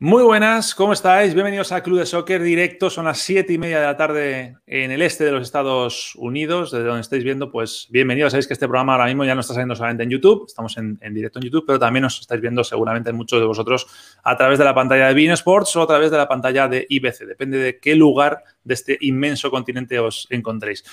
Muy buenas, ¿cómo estáis? Bienvenidos a Club de Soccer Directo. Son las siete y media de la tarde en el este de los Estados Unidos, desde donde estáis viendo, pues bienvenidos. Sabéis que este programa ahora mismo ya no está saliendo solamente en YouTube, estamos en, directo en YouTube, pero también os estáis viendo seguramente muchos de vosotros a través de la pantalla de Bean Sports o a través de la pantalla de IBC, depende de qué lugar de este inmenso continente os encontréis.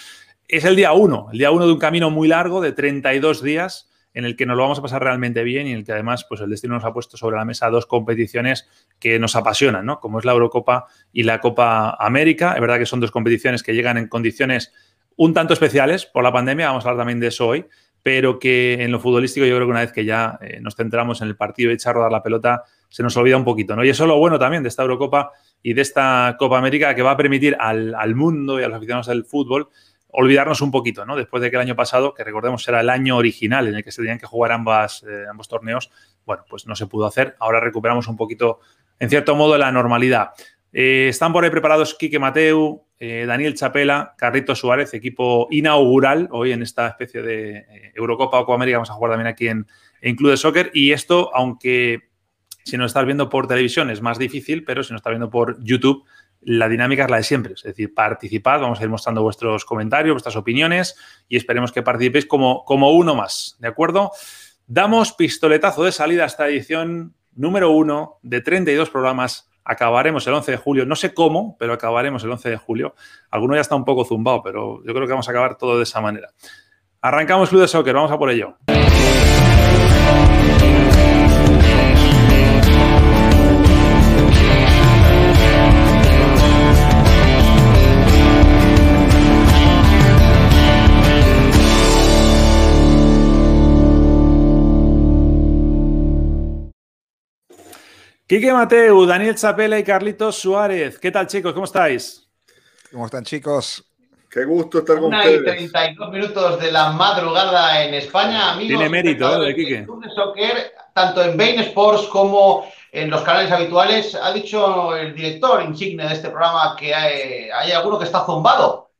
Es el día uno, el día uno de un camino muy largo de 32 días en el que nos lo vamos a pasar realmente bien y en el que además pues el destino nos ha puesto sobre la mesa dos competiciones que nos apasionan, ¿no? Como es la Eurocopa y la Copa América. Es verdad que son dos competiciones que llegan en condiciones un tanto especiales por la pandemia, vamos a hablar también de eso hoy, pero que en lo futbolístico yo creo que una vez que ya eh, nos centramos en el partido y echar a rodar la pelota, se nos olvida un poquito, ¿no? Y eso es lo bueno también de esta Eurocopa y de esta Copa América que va a permitir al, al mundo y a los aficionados del fútbol olvidarnos un poquito, ¿no? Después de que el año pasado, que recordemos era el año original en el que se tenían que jugar eh, ambos torneos, bueno, pues no se pudo hacer. Ahora recuperamos un poquito, en cierto modo, la normalidad. Eh, están por ahí preparados Quique Mateu, eh, Daniel Chapela, Carrito Suárez, equipo inaugural hoy en esta especie de Eurocopa o Copa América. Vamos a jugar también aquí en, en Soccer. Y esto, aunque si nos estás viendo por televisión es más difícil, pero si nos estás viendo por YouTube, la dinámica es la de siempre, es decir, participad, vamos a ir mostrando vuestros comentarios, vuestras opiniones y esperemos que participéis como, como uno más, ¿de acuerdo? Damos pistoletazo de salida a esta edición número uno de 32 programas. Acabaremos el 11 de julio, no sé cómo, pero acabaremos el 11 de julio. Alguno ya está un poco zumbado, pero yo creo que vamos a acabar todo de esa manera. Arrancamos Club de Soccer, vamos a por ello. Quique Mateu, Daniel Chapela y Carlitos Suárez. ¿Qué tal, chicos? ¿Cómo estáis? ¿Cómo están, chicos? Qué gusto estar con Una ustedes. y 32 minutos de la madrugada en España, amigos. Tiene mérito, ¿eh, Quique? de Soccer, tanto en Bain Sports como en los canales habituales, ha dicho el director insigne de este programa que hay, hay alguno que está zumbado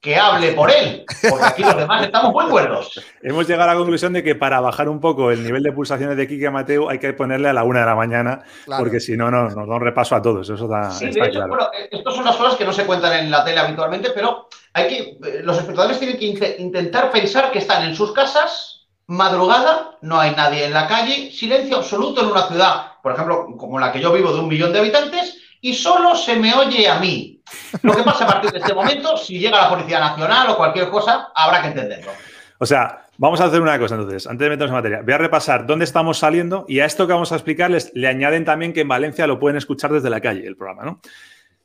que hable por él, porque aquí los demás estamos muy buenos. Hemos llegado a la conclusión de que para bajar un poco el nivel de pulsaciones de Quique Mateo hay que ponerle a la una de la mañana, Claro. porque si no nos, nos da un repaso a todos. Eso está, Sí, de está hecho, claro. bueno, eh, estas son las cosas que no se cuentan en la tele habitualmente, pero hay que, eh, los espectadores tienen que inte- intentar pensar que están en sus casas, madrugada, no hay nadie en la calle, silencio absoluto en una ciudad, por ejemplo, como la que yo vivo de un millón de habitantes, y solo se me oye a mí. Lo que pasa a partir de este momento, si llega la Policía Nacional o cualquier cosa, habrá que entenderlo. O sea, vamos a hacer una cosa entonces, antes de meternos en materia. Voy a repasar dónde estamos saliendo y a esto que vamos a explicarles le añaden también que en Valencia lo pueden escuchar desde la calle, el programa, ¿no?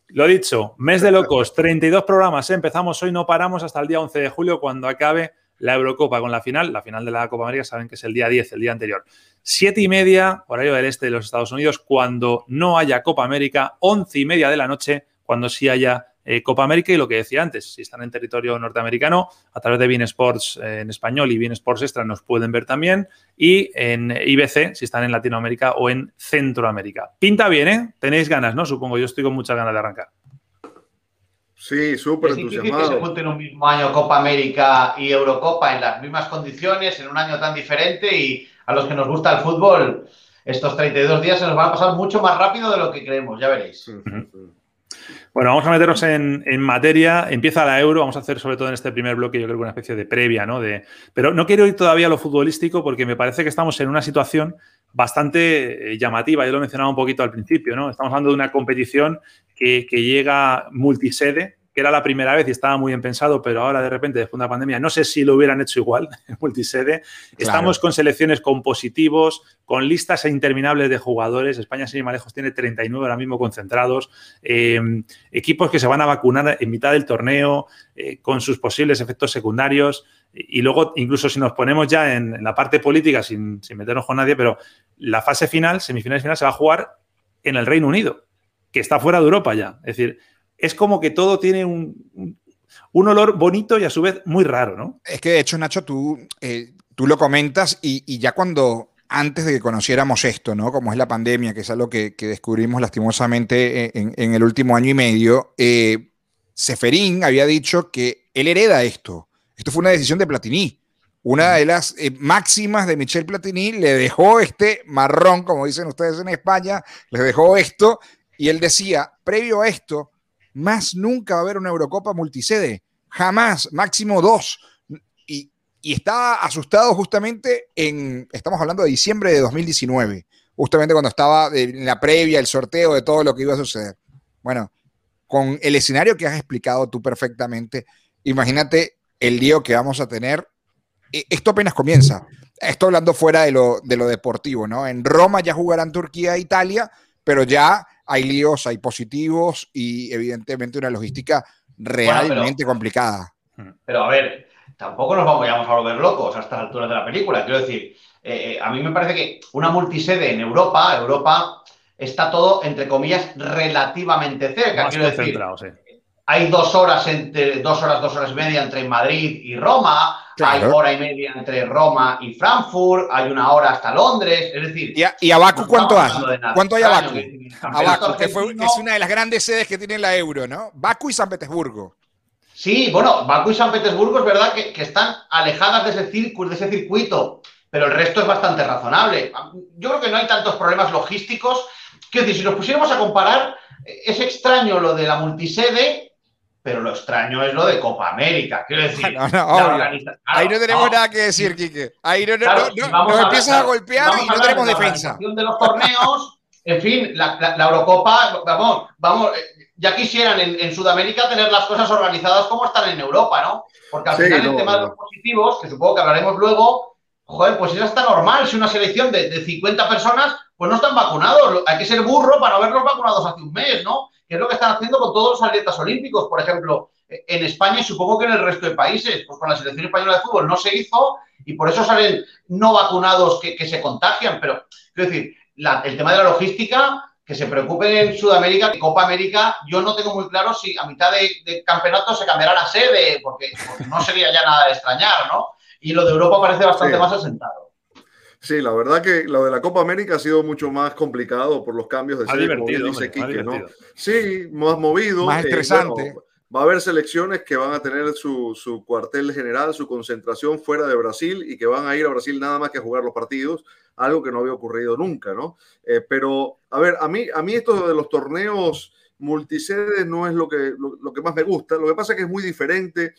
Lo dicho, mes de locos, 32 programas, ¿eh? empezamos hoy, no paramos hasta el día 11 de julio cuando acabe la Eurocopa con la final. La final de la Copa América saben que es el día 10, el día anterior. Siete y media, horario del este de los Estados Unidos, cuando no haya Copa América, once y media de la noche, cuando sí haya eh, Copa América y lo que decía antes, si están en territorio norteamericano, a través de Bean Sports eh, en español y Bean Sports Extra nos pueden ver también, y en IBC, si están en Latinoamérica o en Centroamérica. Pinta bien, ¿eh? Tenéis ganas, ¿no? Supongo, yo estoy con muchas ganas de arrancar. Sí, súper Es difícil que se entusiasmado. junten un mismo año Copa América y Eurocopa en las mismas condiciones, en un año tan diferente y a los que nos gusta el fútbol, estos 32 días se nos van a pasar mucho más rápido de lo que creemos, ya veréis. Bueno, vamos a meternos en, materia. Empieza la Euro. Vamos a hacer, sobre todo en este primer bloque, yo creo que una especie de previa, ¿no? De, pero no quiero ir todavía a lo futbolístico porque me parece que estamos en una situación bastante eh, llamativa. Yo lo mencionaba un poquito al principio, ¿no? Estamos hablando de una competición que, que llega multisede, que era la primera vez y estaba muy bien pensado, pero ahora de repente, después de la pandemia, no sé si lo hubieran hecho igual, multisede. Estamos con selecciones con positivos, con listas interminables de jugadores. España, sin ir más lejos, tiene 39 ahora mismo concentrados. Eh, equipos que se van a vacunar en mitad del torneo, eh, con sus posibles efectos secundarios. Y, y luego, incluso si nos ponemos ya en, en la parte política, sin, sin meternos con nadie, pero la fase final, semifinal y final, se va a jugar en el Reino Unido, que está fuera de Europa ya. Es decir, es como que todo tiene un, un- Un olor bonito y a su vez muy raro, ¿no? Es que de hecho, Nacho, tú, eh, tú lo comentas y, ya cuando antes de que conociéramos esto, ¿no? Como es la pandemia, que es algo que, descubrimos lastimosamente en, el último año y medio, eh, Seferín había dicho que él hereda esto. Esto fue una decisión de Platini. Una de las eh, máximas de Michel Platini le dejó este marrón, como dicen ustedes en España, le dejó esto y él decía, previo a esto, más nunca va a haber una Eurocopa multisede, jamás, máximo dos. Y, y estaba asustado justamente en, estamos hablando de diciembre de 2019, justamente cuando estaba en la previa, el sorteo de todo lo que iba a suceder. Bueno, con el escenario que has explicado tú perfectamente, imagínate el lío que vamos a tener. E, esto apenas comienza. Estoy hablando fuera de lo, de lo deportivo, ¿no? En Roma ya jugarán Turquía e Italia, pero ya hay líos, hay positivos y evidentemente una logística realmente complicada. Pero a ver, tampoco nos vamos, a volver locos a estas alturas de la película. Quiero decir, eh, eh, a mí me parece que una multisede en Europa, Europa está todo, entre comillas, relativamente cerca. quiero decir, hay dos horas entre dos horas, dos horas y media entre Madrid y Roma, hay hora y media entre Roma y Frankfurt, hay una hora hasta Londres, es decir. ¿Y a, y Baku cuánto hay? ¿Cuánto hay a Baku? A Baku, que es una de las grandes sedes que tiene la Euro, ¿no? Baku y San Petersburgo. Sí, bueno, Baku y San Petersburgo es verdad que, están alejadas de ese, circuito, de ese circuito, pero el resto es bastante razonable. Yo creo que no hay tantos problemas logísticos. Quiero decir, si nos pusiéramos a comparar, es extraño lo de la multisede, pero lo extraño es lo de Copa América. Quiero decir, ahí no tenemos nada que decir, Quique. Ahí no, nos empiezan a, golpear y no tenemos defensa. de los torneos, en fin, la, Eurocopa, vamos, vamos, eh, ya quisieran en, Sudamérica tener las cosas organizadas como están en Europa, ¿no? Porque al final el tema de los positivos, que supongo que hablaremos luego, joder, pues eso está normal. Si una selección de, de 50 personas, pues no están vacunados. Hay que ser burro para verlos vacunados hace un mes, ¿no? que es lo que están haciendo con todos los atletas olímpicos. Por ejemplo, en España y supongo que en el resto de países, pues con la selección española de fútbol no se hizo y por eso salen no vacunados que, se contagian. Pero, quiero decir, el tema de la logística, que se preocupen en Sudamérica, en Copa América, yo no tengo muy claro si a mitad de, campeonato se cambiará la sede, porque, no sería ya nada de extrañar, ¿no? Y lo de Europa parece bastante más asentado. Sí, la verdad que lo de la Copa América ha sido mucho más complicado por los cambios de sede, como dice Quique, ¿no? Sí, más movido. Más eh, estresante. va a haber selecciones que van a tener su, su, cuartel general, su concentración fuera de Brasil y que van a ir a Brasil nada más que a jugar los partidos, algo que no había ocurrido nunca, ¿no? Eh, pero, a ver, a mí, a mí esto de los torneos multisedes no es lo que, lo, lo que más me gusta. Lo que pasa es que es muy diferente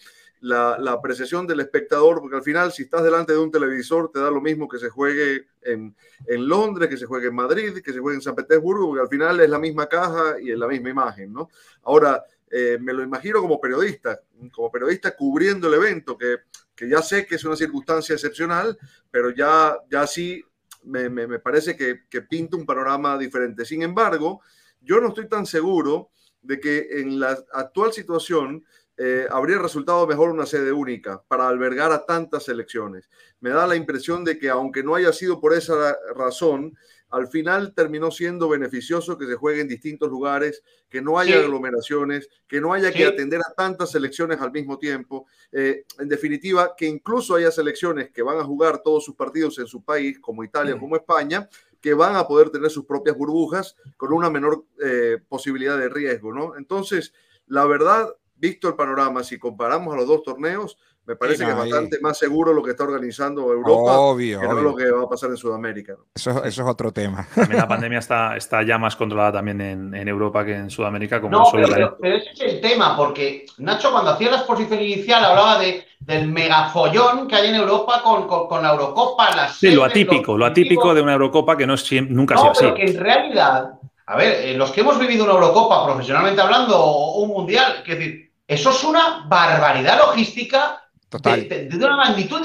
la, apreciación del espectador, porque al final si estás delante de un televisor te da lo mismo que se juegue en, Londres, que se juegue en Madrid, que se juegue en San Petersburgo, porque al final es la misma caja y es la misma imagen, ¿no? Ahora, eh, me lo imagino como periodista, como periodista cubriendo el evento, que, ya sé que es una circunstancia excepcional, pero ya, ya sí me, parece que, que pinta un panorama diferente. Sin embargo, yo no estoy tan seguro de que en la actual situación eh, habría resultado mejor una sede única para albergar a tantas selecciones. Me da la impresión de que aunque no haya sido por esa razón, al final terminó siendo beneficioso que se juegue en distintos lugares, que no haya aglomeraciones, que no haya que atender a tantas selecciones al mismo tiempo. Eh, en definitiva, que incluso haya selecciones que van a jugar todos sus partidos en su país, como Italia, como España, que van a poder tener sus propias burbujas con una menor eh, posibilidad de riesgo, ¿no? Entonces, la verdad, visto el panorama, si comparamos a los dos torneos, me parece que es bastante más seguro lo que está organizando Europa que no lo que va a pasar en Sudamérica. Eso, es otro tema. También la pandemia está, está ya más controlada también en, Europa que en Sudamérica. Como no, pero, ese es el tema, porque Nacho cuando hacía la exposición inicial hablaba de, del megafollón que hay en Europa con, con, la Eurocopa. Las sí, lo atípico, lo, atípico de una Eurocopa que no es, nunca ha sido así. que en realidad, a ver, eh, los que hemos vivido una Eurocopa profesionalmente hablando o un Mundial, es decir, eso es una barbaridad logística De, una magnitud,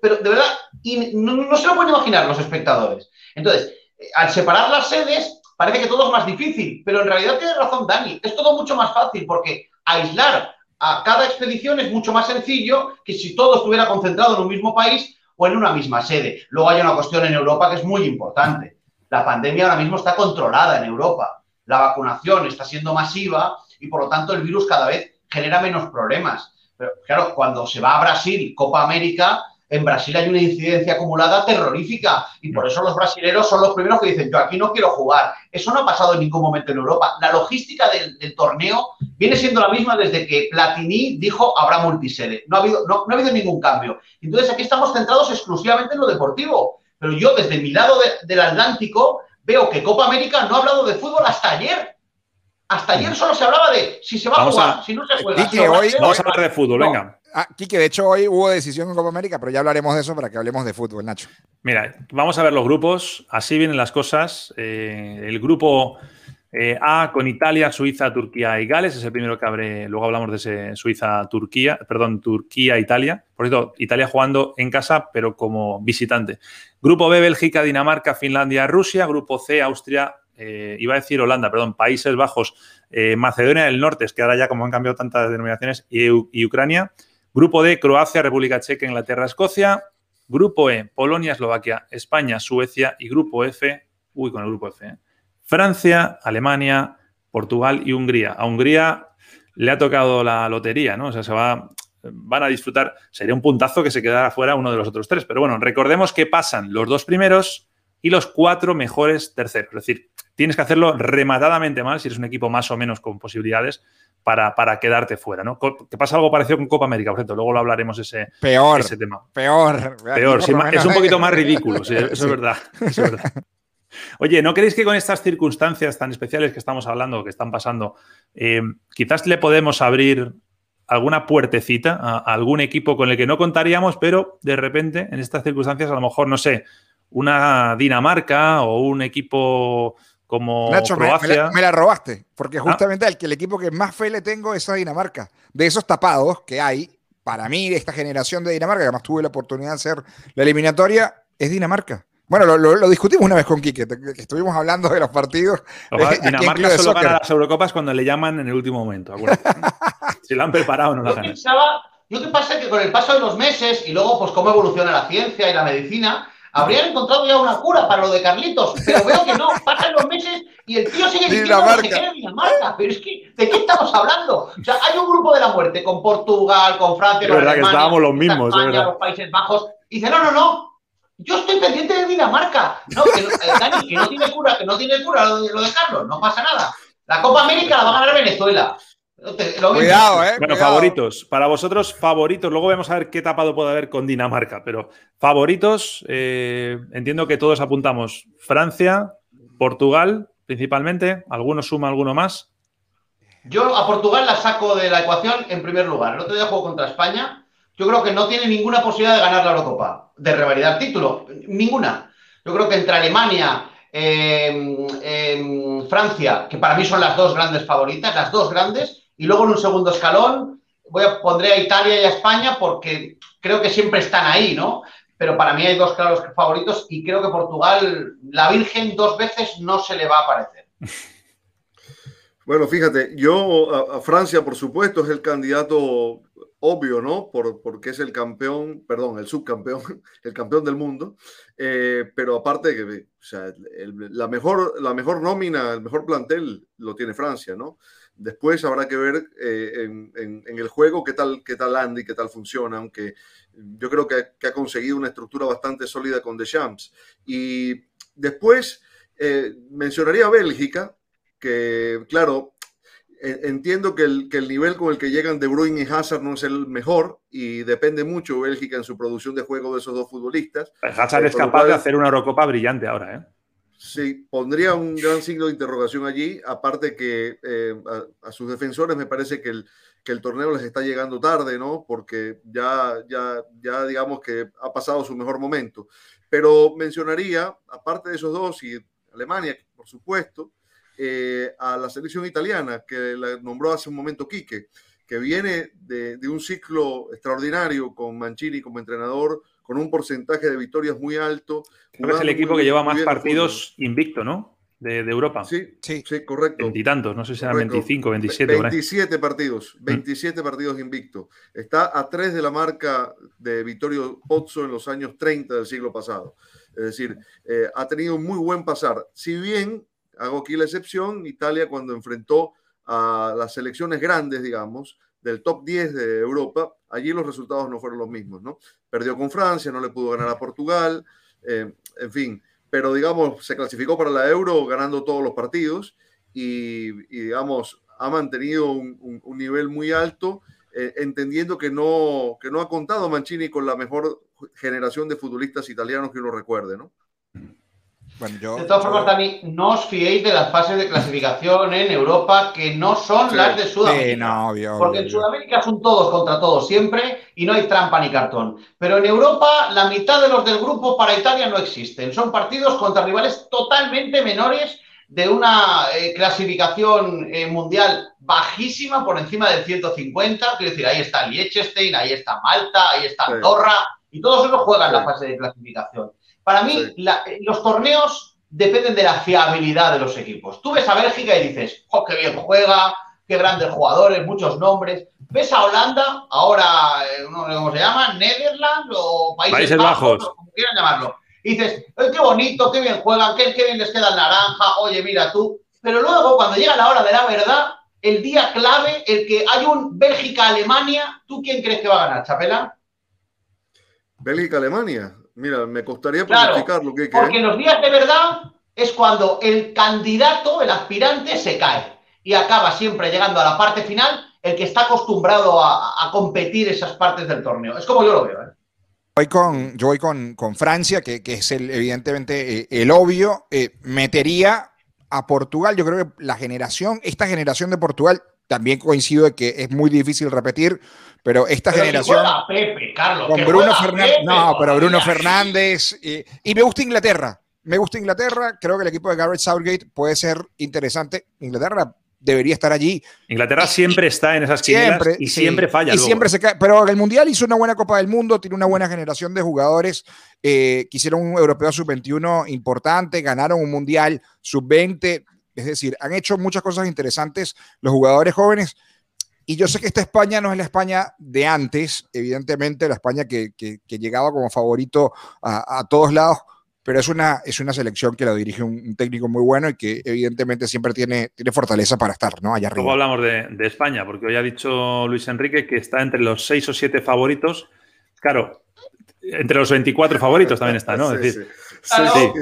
pero de verdad, no, se lo pueden imaginar los espectadores. Entonces, al separar las sedes, parece que todo es más difícil, pero en realidad tiene razón Dani, es todo mucho más fácil porque aislar a cada expedición es mucho más sencillo que si todo estuviera concentrado en un mismo país o en una misma sede. Luego hay una cuestión en Europa que es muy importante. La pandemia ahora mismo está controlada en Europa. La vacunación está siendo masiva y por lo tanto el virus cada vez genera menos problemas. Pero claro, cuando se va a Brasil, Copa América, en Brasil hay una incidencia acumulada terrorífica y por eso los brasileños son los primeros que dicen, yo aquí no quiero jugar. Eso no ha pasado en ningún momento en Europa. La logística del, torneo viene siendo la misma desde que Platini dijo habrá multisede. No ha habido, no, ha habido ningún cambio. Entonces aquí estamos centrados exclusivamente en lo deportivo. Pero yo desde mi lado del Atlántico veo que Copa América no ha hablado de fútbol hasta ayer. Hasta ayer solo se hablaba de si se va a jugar, si no se juega. hoy, vamos a hablar de fútbol, venga. Ah, Quique, de hecho hoy hubo decisión en Copa América, pero ya hablaremos de eso para que hablemos de fútbol, Nacho. Mira, vamos a ver los grupos, así vienen las cosas. Eh, el grupo eh, A con Italia, Suiza, Turquía y Gales es el primero que abre, luego hablamos de ese Suiza-Turquía, perdón, Turquía-Italia. Por cierto, Italia jugando en casa, pero como visitante. Grupo B, Bélgica, Dinamarca, Finlandia, Rusia. Grupo C, Austria, eh, iba a decir Holanda, perdón, Países Bajos, Macedonia del Norte, es que ahora ya como han cambiado tantas denominaciones, y Ucrania. Grupo D, Croacia, República Checa, Inglaterra, Escocia. Grupo E, Polonia, Eslovaquia, España, Suecia. Y grupo F, uy, con el grupo F, ¿eh? Francia, Alemania, Portugal y Hungría. A Hungría le ha tocado la lotería, ¿no? O sea, se va, van a disfrutar. Sería un puntazo que se quedara fuera uno de los otros tres. Pero bueno, recordemos que pasan los dos primeros y los cuatro mejores terceros. Es decir, tienes que hacerlo rematadamente mal si eres un equipo más o menos con posibilidades para, quedarte fuera, ¿no? Que pasa algo parecido con Copa América, por ejemplo, luego lo hablaremos ese, peor, ese tema. Peor. Peor, es un poquito más ridículo, eso, Es verdad, Oye, ¿no creéis que con estas circunstancias tan especiales que estamos hablando, que están pasando, eh, quizás le podemos abrir alguna puertecita a, algún equipo con el que no contaríamos, pero de repente en estas circunstancias a lo mejor, no sé, una Dinamarca o un equipo como Nacho, Me, la, robaste, porque ah. justamente el equipo que más fe le tengo es a Dinamarca. De esos tapados que hay, para mí, de esta generación de Dinamarca, que además tuve la oportunidad de hacer la eliminatoria, es Dinamarca. Bueno, lo, discutimos una vez con Quique, estuvimos hablando de los partidos. Dinamarca solo gana las Eurocopas cuando le llaman en el último momento. si lo han preparado, no lo ganan. Yo que pasa que con el paso de los meses y luego, pues, cómo evoluciona la ciencia y la medicina, habrían encontrado ya una cura para lo de Carlitos, pero veo que no, pasan los meses y el tío sigue diciendo que se Dinamarca. Pero es que, ¿de qué estamos hablando? O sea, hay un grupo de la muerte con Portugal, con Francia, es verdad que estábamos los mismos, España, los Países Bajos. Y dice, no, no, no, yo estoy pendiente de Dinamarca. No, que, no, eh, Dani, que no tiene cura, que no tiene cura lo de, lo de Carlos, no pasa nada. La Copa América la va a ganar Venezuela. Cuidado, ¿eh? Bueno, favoritos. Para vosotros, favoritos. Luego vamos a ver qué tapado puede haber con Dinamarca. Pero favoritos, eh, entiendo que todos apuntamos Francia, Portugal, principalmente. ¿Alguno suma, alguno más? Yo a Portugal la saco de la ecuación en primer lugar. El otro día juego contra España. Yo creo que no tiene ninguna posibilidad de ganar la Eurocopa, de revalidar título. Ninguna. Yo creo que entre Alemania, eh, eh, Francia, que para mí son las dos grandes favoritas, las dos grandes, y luego en un segundo escalón voy a, pondré a Italia y a España porque creo que siempre están ahí, ¿no? Pero para mí hay dos claros favoritos y creo que Portugal, la Virgen dos veces no se le va a aparecer. Bueno, fíjate, yo a, Francia, por supuesto, es el candidato obvio, ¿no? Por, porque es el campeón, perdón, el subcampeón, el campeón del mundo. Eh, pero aparte que la, mejor, la mejor nómina, el mejor plantel lo tiene Francia, ¿no? Después habrá que ver eh, en, el juego qué tal, qué tal Andy, qué tal funciona, aunque yo creo que, ha conseguido una estructura bastante sólida con Deschamps. Y después eh, mencionaría Bélgica, que claro, entiendo que el, que el, nivel con el que llegan De Bruyne y Hazard no es el mejor y depende mucho Bélgica en su producción de juego de esos dos futbolistas. Hazard es capaz de hacer una Eurocopa brillante ahora, ¿eh? Sí, pondría un gran signo de interrogación allí, aparte que eh, a, sus defensores me parece que el, que el torneo les está llegando tarde, ¿no? Porque ya, ya, ya digamos que ha pasado su mejor momento. Pero mencionaría, aparte de esos dos, y Alemania, por supuesto, eh, a la selección italiana, que la nombró hace un momento Quique, que viene de, de un ciclo extraordinario con Mancini como entrenador, con un porcentaje de victorias muy alto. es el equipo que lleva más partidos invicto, ¿no? De, Europa. Sí, sí, sí, correcto. Veintitantos, no sé si eran 25, 27. 27 partidos, 27 partidos invicto. Está a tres de la marca de Vittorio Pozzo en los años 30 del siglo pasado. Es decir, eh, ha tenido un muy buen pasar. Si bien, hago aquí la excepción, Italia cuando enfrentó a las selecciones grandes, digamos, del top 10 de Europa, allí los resultados no fueron los mismos, ¿no? Perdió con Francia, no le pudo ganar a Portugal, eh, en fin, pero digamos, se clasificó para la Euro ganando todos los partidos y, digamos, ha mantenido un, nivel muy alto, eh, entendiendo que no, que no ha contado Mancini con la mejor generación de futbolistas italianos que uno recuerde, ¿no? De todas formas, Dani, no os fiéis de las fases de clasificación en Europa que no son las de Sudamérica. porque en Sudamérica son todos contra todos siempre y no hay trampa ni cartón. Pero en Europa, la mitad de los del grupo para Italia no existen. Son partidos contra rivales totalmente menores de una eh, clasificación eh, mundial bajísima por encima del 150. Quiero decir, ahí está Liechtenstein, ahí está Malta, ahí está Andorra, y todos ellos juegan la fase de clasificación. Para mí, los torneos dependen de la fiabilidad de los equipos. Tú ves a Bélgica y dices, ¡oh, qué bien juega! ¡Qué grandes jugadores! Muchos nombres. Ves a Holanda, ahora, eh, no sé cómo se llama, Netherlands o Países, Bajos, como quieran llamarlo. Y dices, qué bonito, qué bien juegan, qué, qué bien les queda el naranja, oye, mira tú. Pero luego, cuando llega la hora de la verdad, el día clave, el que hay un Bélgica-Alemania, ¿tú quién crees que va a ganar, Chapela? Bélgica-Alemania. Mira, me costaría pronosticarlo. Claro, porque en los días de verdad es cuando el candidato, el aspirante, se cae y acaba siempre llegando a la parte final el que está acostumbrado a, competir esas partes del torneo. Es como yo lo veo. ¿eh? Voy con, yo voy con, Francia, que, es el, evidentemente eh, el obvio. Eh, metería a Portugal. Yo creo que la generación, esta generación de Portugal, también coincido de que es muy difícil repetir pero esta generación. con Bruno Fernández. No, pero Bruno Fernández. Y, me gusta Inglaterra. Me gusta Inglaterra. Creo que el equipo de Garrett Southgate puede ser interesante. Inglaterra debería estar allí. Inglaterra siempre está en esas siempre, y siempre falla. Y siempre se cae. Pero el Mundial hizo una buena Copa del Mundo, tiene una buena generación de jugadores eh, que hicieron un Europeo Sub-21 importante, ganaron un Mundial Sub-20. Es decir, han hecho muchas cosas interesantes los jugadores jóvenes. Y yo sé que esta España no es la España de antes, evidentemente, la España que, llegaba como favorito a, todos lados, pero es una, es una selección que la dirige un, técnico muy bueno y que evidentemente siempre tiene, tiene fortaleza para estar ¿no? allá arriba. Luego hablamos de, España, porque hoy ha dicho Luis Enrique que está entre los seis o siete favoritos. Claro, entre los 24 favoritos también está, ¿no? Es decir, Sí, sí.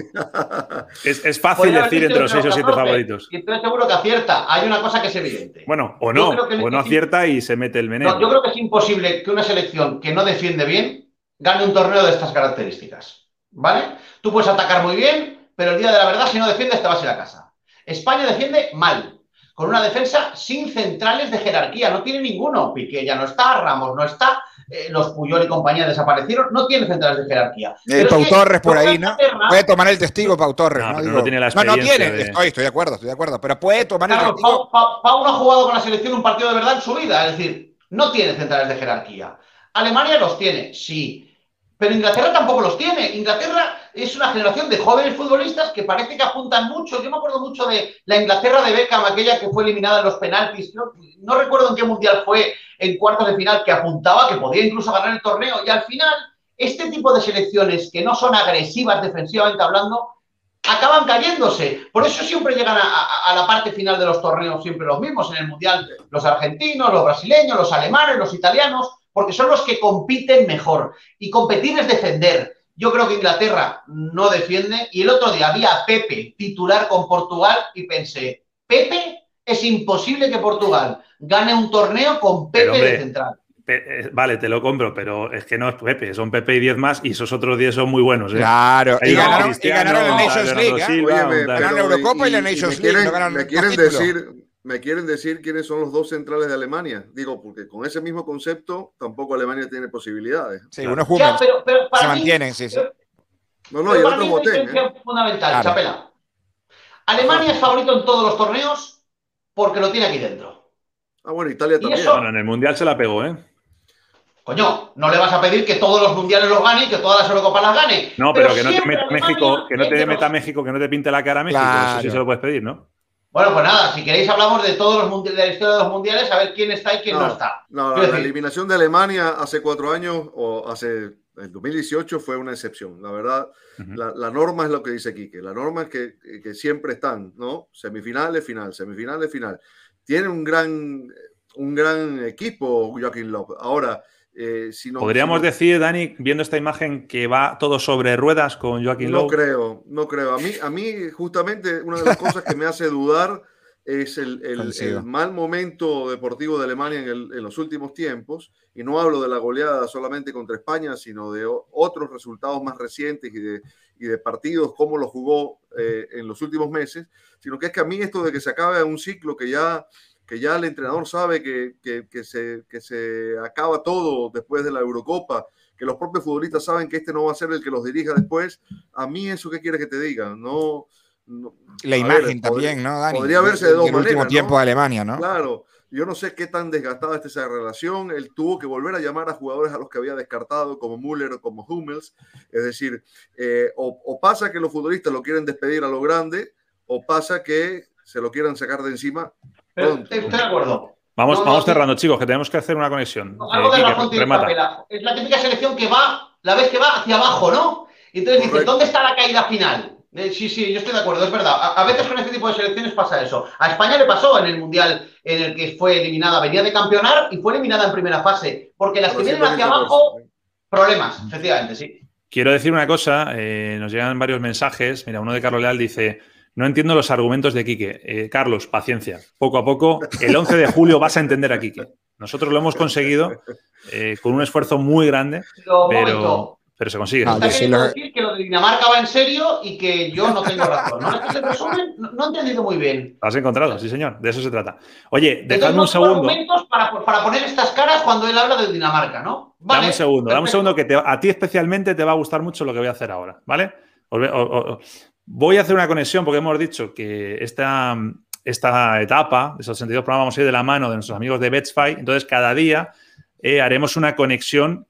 Es, fácil decir entre los 6 o 7 favoritos. Y estoy seguro que acierta. Hay una cosa que es evidente. Bueno, o no, o no acierta y se mete el veneno. yo creo que es imposible que una selección que no defiende bien gane un torneo de estas características. ¿Vale? Tú puedes atacar muy bien, pero el día de la verdad, si no defiendes, te vas a ir a casa. España defiende mal, con una defensa sin centrales de jerarquía. No tiene ninguno. Piqué ya no está, Ramos no está. Eh, los Puyol y compañía desaparecieron, no tiene centrales de jerarquía. Eh, Pau Torres por ahí, ¿no? Puede tomar el testigo Pau Torres, ¿no? No, tiene la experiencia. No, tiene, estoy, estoy, de acuerdo, estoy de acuerdo, pero puede tomar el testigo. Pau, no ha jugado con la selección un partido de verdad en su vida, es decir, no tiene centrales de jerarquía. Alemania los tiene, sí, pero Inglaterra tampoco los tiene. Inglaterra es una generación de jóvenes futbolistas que parece que apuntan mucho. Yo me acuerdo mucho de la Inglaterra de Beckham, aquella que fue eliminada en los penaltis. No, recuerdo en qué mundial fue, en cuartos de final que apuntaba que podía incluso ganar el torneo. Y al final, este tipo de selecciones que no son agresivas defensivamente hablando, acaban cayéndose. Por eso siempre llegan a, la parte final de los torneos, siempre los mismos en el Mundial, los argentinos, los brasileños, los alemanes, los italianos, porque son los que compiten mejor. Y competir es defender. Yo creo que Inglaterra no defiende. Y el otro día había a Pepe titular con Portugal y pensé, Pepe, es imposible que Portugal gane un torneo con Pepe de central. Eh, vale, te lo compro, pero es que no es Pepe, son Pepe y 10 más y esos otros 10 son muy buenos. ¿eh? Claro, y ganaron, la Nations League. ¿eh? ganaron la Eurocopa y, la Nations League. Me quieren, decir, me quieren decir quiénes son los dos centrales de Alemania. Digo, porque con ese mismo concepto tampoco Alemania tiene posibilidades. Sí, unos Hummels se mantienen, sí, sí. No, no, y el otro Boten. fundamental, Chapela. Alemania es favorito en todos los torneos porque lo tiene aquí dentro. Ah, bueno, Italia también. Bueno, en el Mundial se la pegó, ¿eh? Coño, no le vas a pedir que todos los mundiales los gane y que todas las Eurocopas las gane. No, pero, que no te meta México, que no te meta México, que no te pinte la cara a México. Eso sí se lo puedes pedir, ¿no? Bueno, pues nada, si queréis hablamos de todos los mundiales, de la historia de los mundiales, a ver quién está y quién no, está. No, la, eliminación de Alemania hace cuatro años o hace el 2018 fue una excepción. La verdad, la, norma es lo que dice Quique. La norma es que, que siempre están, ¿no? Semifinales, final, semifinales, final. Tiene un gran un gran equipo, Joaquín López. Ahora, eh, no, Podríamos decir, Dani, viendo esta imagen, que va todo sobre ruedas con Joaquín No Lowe. creo, no creo. A mí, a mí, justamente, una de las cosas que me hace dudar es el, el- Coincido. el mal momento deportivo de Alemania en, el- en los últimos tiempos. Y no hablo de la goleada solamente contra España, sino de o- otros resultados más recientes y de, y de partidos, cómo lo jugó eh, en los últimos meses. Sino que es que a mí esto de que se acabe un ciclo que ya que ya el entrenador sabe que, que- que se, que se acaba todo después de la Eurocopa, que los propios futbolistas saben que este no va a ser el que los dirija después, a mí eso qué quiere que te diga, no... no- La imagen ver, también, podría- ¿no, Dani? podría verse de dos El último maneras, tiempo ¿no? de Alemania, ¿no? Claro, yo no sé qué tan desgastada está esa relación. Él tuvo que volver a llamar a jugadores a los que había descartado, como Müller o como Hummels. Es decir, eh, o, o pasa que los futbolistas lo quieren despedir a lo grande, o pasa que se lo quieran sacar de encima. Pero estoy estoy de acuerdo. Vamos, No, no, vamos sí. cerrando, chicos, que tenemos que hacer una conexión. No, Eh, Algo de y remata. Capela. Es la típica selección que va, la vez que va hacia abajo, ¿no? Y entonces dices. ¿dónde está la caída final? Eh, sí, sí, yo estoy de acuerdo, es verdad. A, a veces con este tipo de selecciones pasa eso. A España le pasó en el Mundial en el que fue eliminada, venía de campeonar y fue eliminada en primera fase. Porque las que vienen hacia 2014. abajo, problemas, efectivamente, sí. Quiero decir una cosa, eh, nos llegan varios mensajes. Mira, uno de Carlos Leal dice, no entiendo los argumentos de Quique. Eh, Carlos, paciencia. Poco a poco, el 11 de julio vas a entender a Quique. Nosotros lo hemos conseguido eh, con un esfuerzo muy grande, Pero, se consigue. Yo sí lo- decir que lo de Dinamarca va en serio y que yo no tengo razón. ¿No? ¿Es el resumen? No, no he entendido muy bien. Lo has encontrado, sí, señor. De eso se trata. Oye, dejadme no un tengo segundo. argumentos para, para poner estas caras cuando él habla de Dinamarca, ¿no? Vale, dame un segundo, dame un segundo que te- a ti especialmente te va a gustar mucho lo que voy a hacer ahora, ¿vale? Os ve- o- o- o- voy a hacer una conexión porque hemos dicho que esta, esta etapa de esos 62 programas vamos a ir de la mano de nuestros amigos de Betsfy. Entonces, cada día eh, haremos una conexión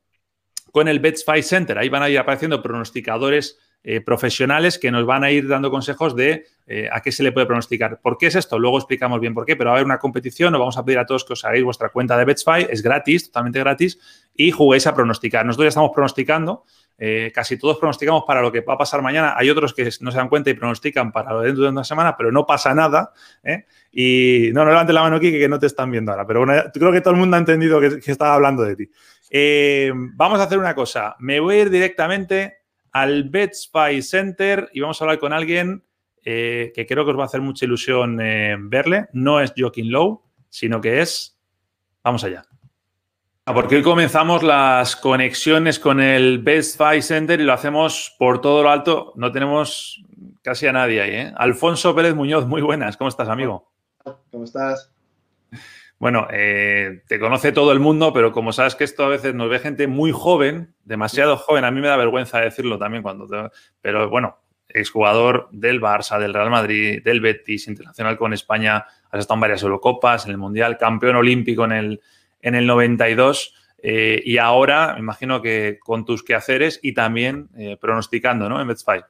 con el Betsfy Center. Ahí van a ir apareciendo pronosticadores eh, profesionales que nos van a ir dando consejos de eh, a qué se le puede pronosticar. ¿Por qué es esto? Luego explicamos bien por qué, pero va a haber una competición, os vamos a pedir a todos que os hagáis vuestra cuenta de Betsfy, es gratis, totalmente gratis, y juguéis a pronosticar. Nosotros ya estamos pronosticando, eh, casi todos pronosticamos para lo que va a pasar mañana, hay otros que no se dan cuenta y pronostican para lo de dentro de una semana, pero no pasa nada. ¿eh? Y no, no levantes la mano aquí que no te están viendo ahora, pero bueno, creo que todo el mundo ha entendido que, que estaba hablando de ti. Eh, vamos a hacer una cosa, me voy a ir directamente al Betspy Center y vamos a hablar con alguien eh, que creo que os va a hacer mucha ilusión verle. No es Joaquín Lowe, sino que es... Vamos allá. Ah, Porque hoy comenzamos las conexiones con el Best Buy Center y lo hacemos por todo lo alto. No tenemos casi a nadie ahí. ¿eh? Alfonso Pérez Muñoz, muy buenas. ¿Cómo estás, amigo? ¿Cómo estás? Bueno, eh, te conoce todo el mundo, pero como sabes que esto a veces nos ve gente muy joven, demasiado joven, a mí me da vergüenza decirlo también cuando... te- pero bueno, exjugador del Barça, del Real Madrid, del Betis, internacional con España, has estado en varias Eurocopas, en el Mundial, campeón olímpico en el, en el 92 eh, y ahora me imagino que con tus quehaceres y también eh, pronosticando, ¿no? En Betspy.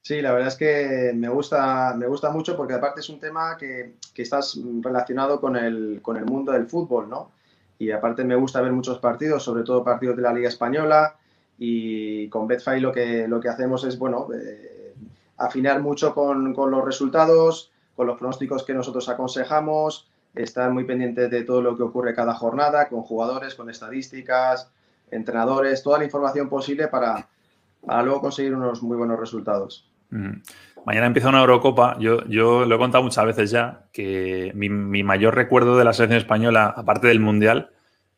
Sí, la verdad es que me gusta, me gusta mucho porque aparte es un tema que, que estás relacionado con el, con el mundo del fútbol, ¿no? Y aparte me gusta ver muchos partidos, sobre todo partidos de la Liga Española y con Betfair lo que, lo que hacemos es, bueno, eh, afinar mucho con, con los resultados, con los pronósticos que nosotros aconsejamos, estar muy pendientes de todo lo que ocurre cada jornada, con jugadores, con estadísticas, entrenadores, toda la información posible para, para luego conseguir unos muy buenos resultados. Mm. Mañana empieza una Eurocopa. Yo, yo lo he contado muchas veces ya, que mi, mi mayor recuerdo de la selección española, aparte del Mundial,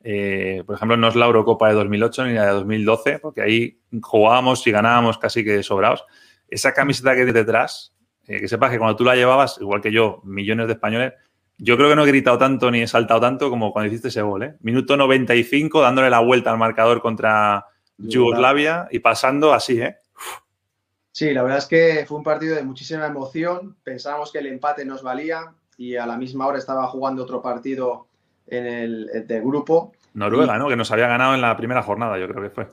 eh, por ejemplo, no es la Eurocopa de 2008 ni la de 2012, porque ahí jugábamos y ganábamos casi que sobrados. Esa camiseta que tienes detrás, eh, que sepas que cuando tú la llevabas, igual que yo, millones de españoles, yo creo que no he gritado tanto ni he saltado tanto como cuando hiciste ese gol. ¿eh? Minuto 95, dándole la vuelta al marcador contra Yugoslavia y pasando así, ¿eh? Sí, la verdad es que fue un partido de muchísima emoción. Pensábamos que el empate nos valía y a la misma hora estaba jugando otro partido en el de grupo. Noruega, ¿no? Que nos había ganado en la primera jornada, yo creo que fue.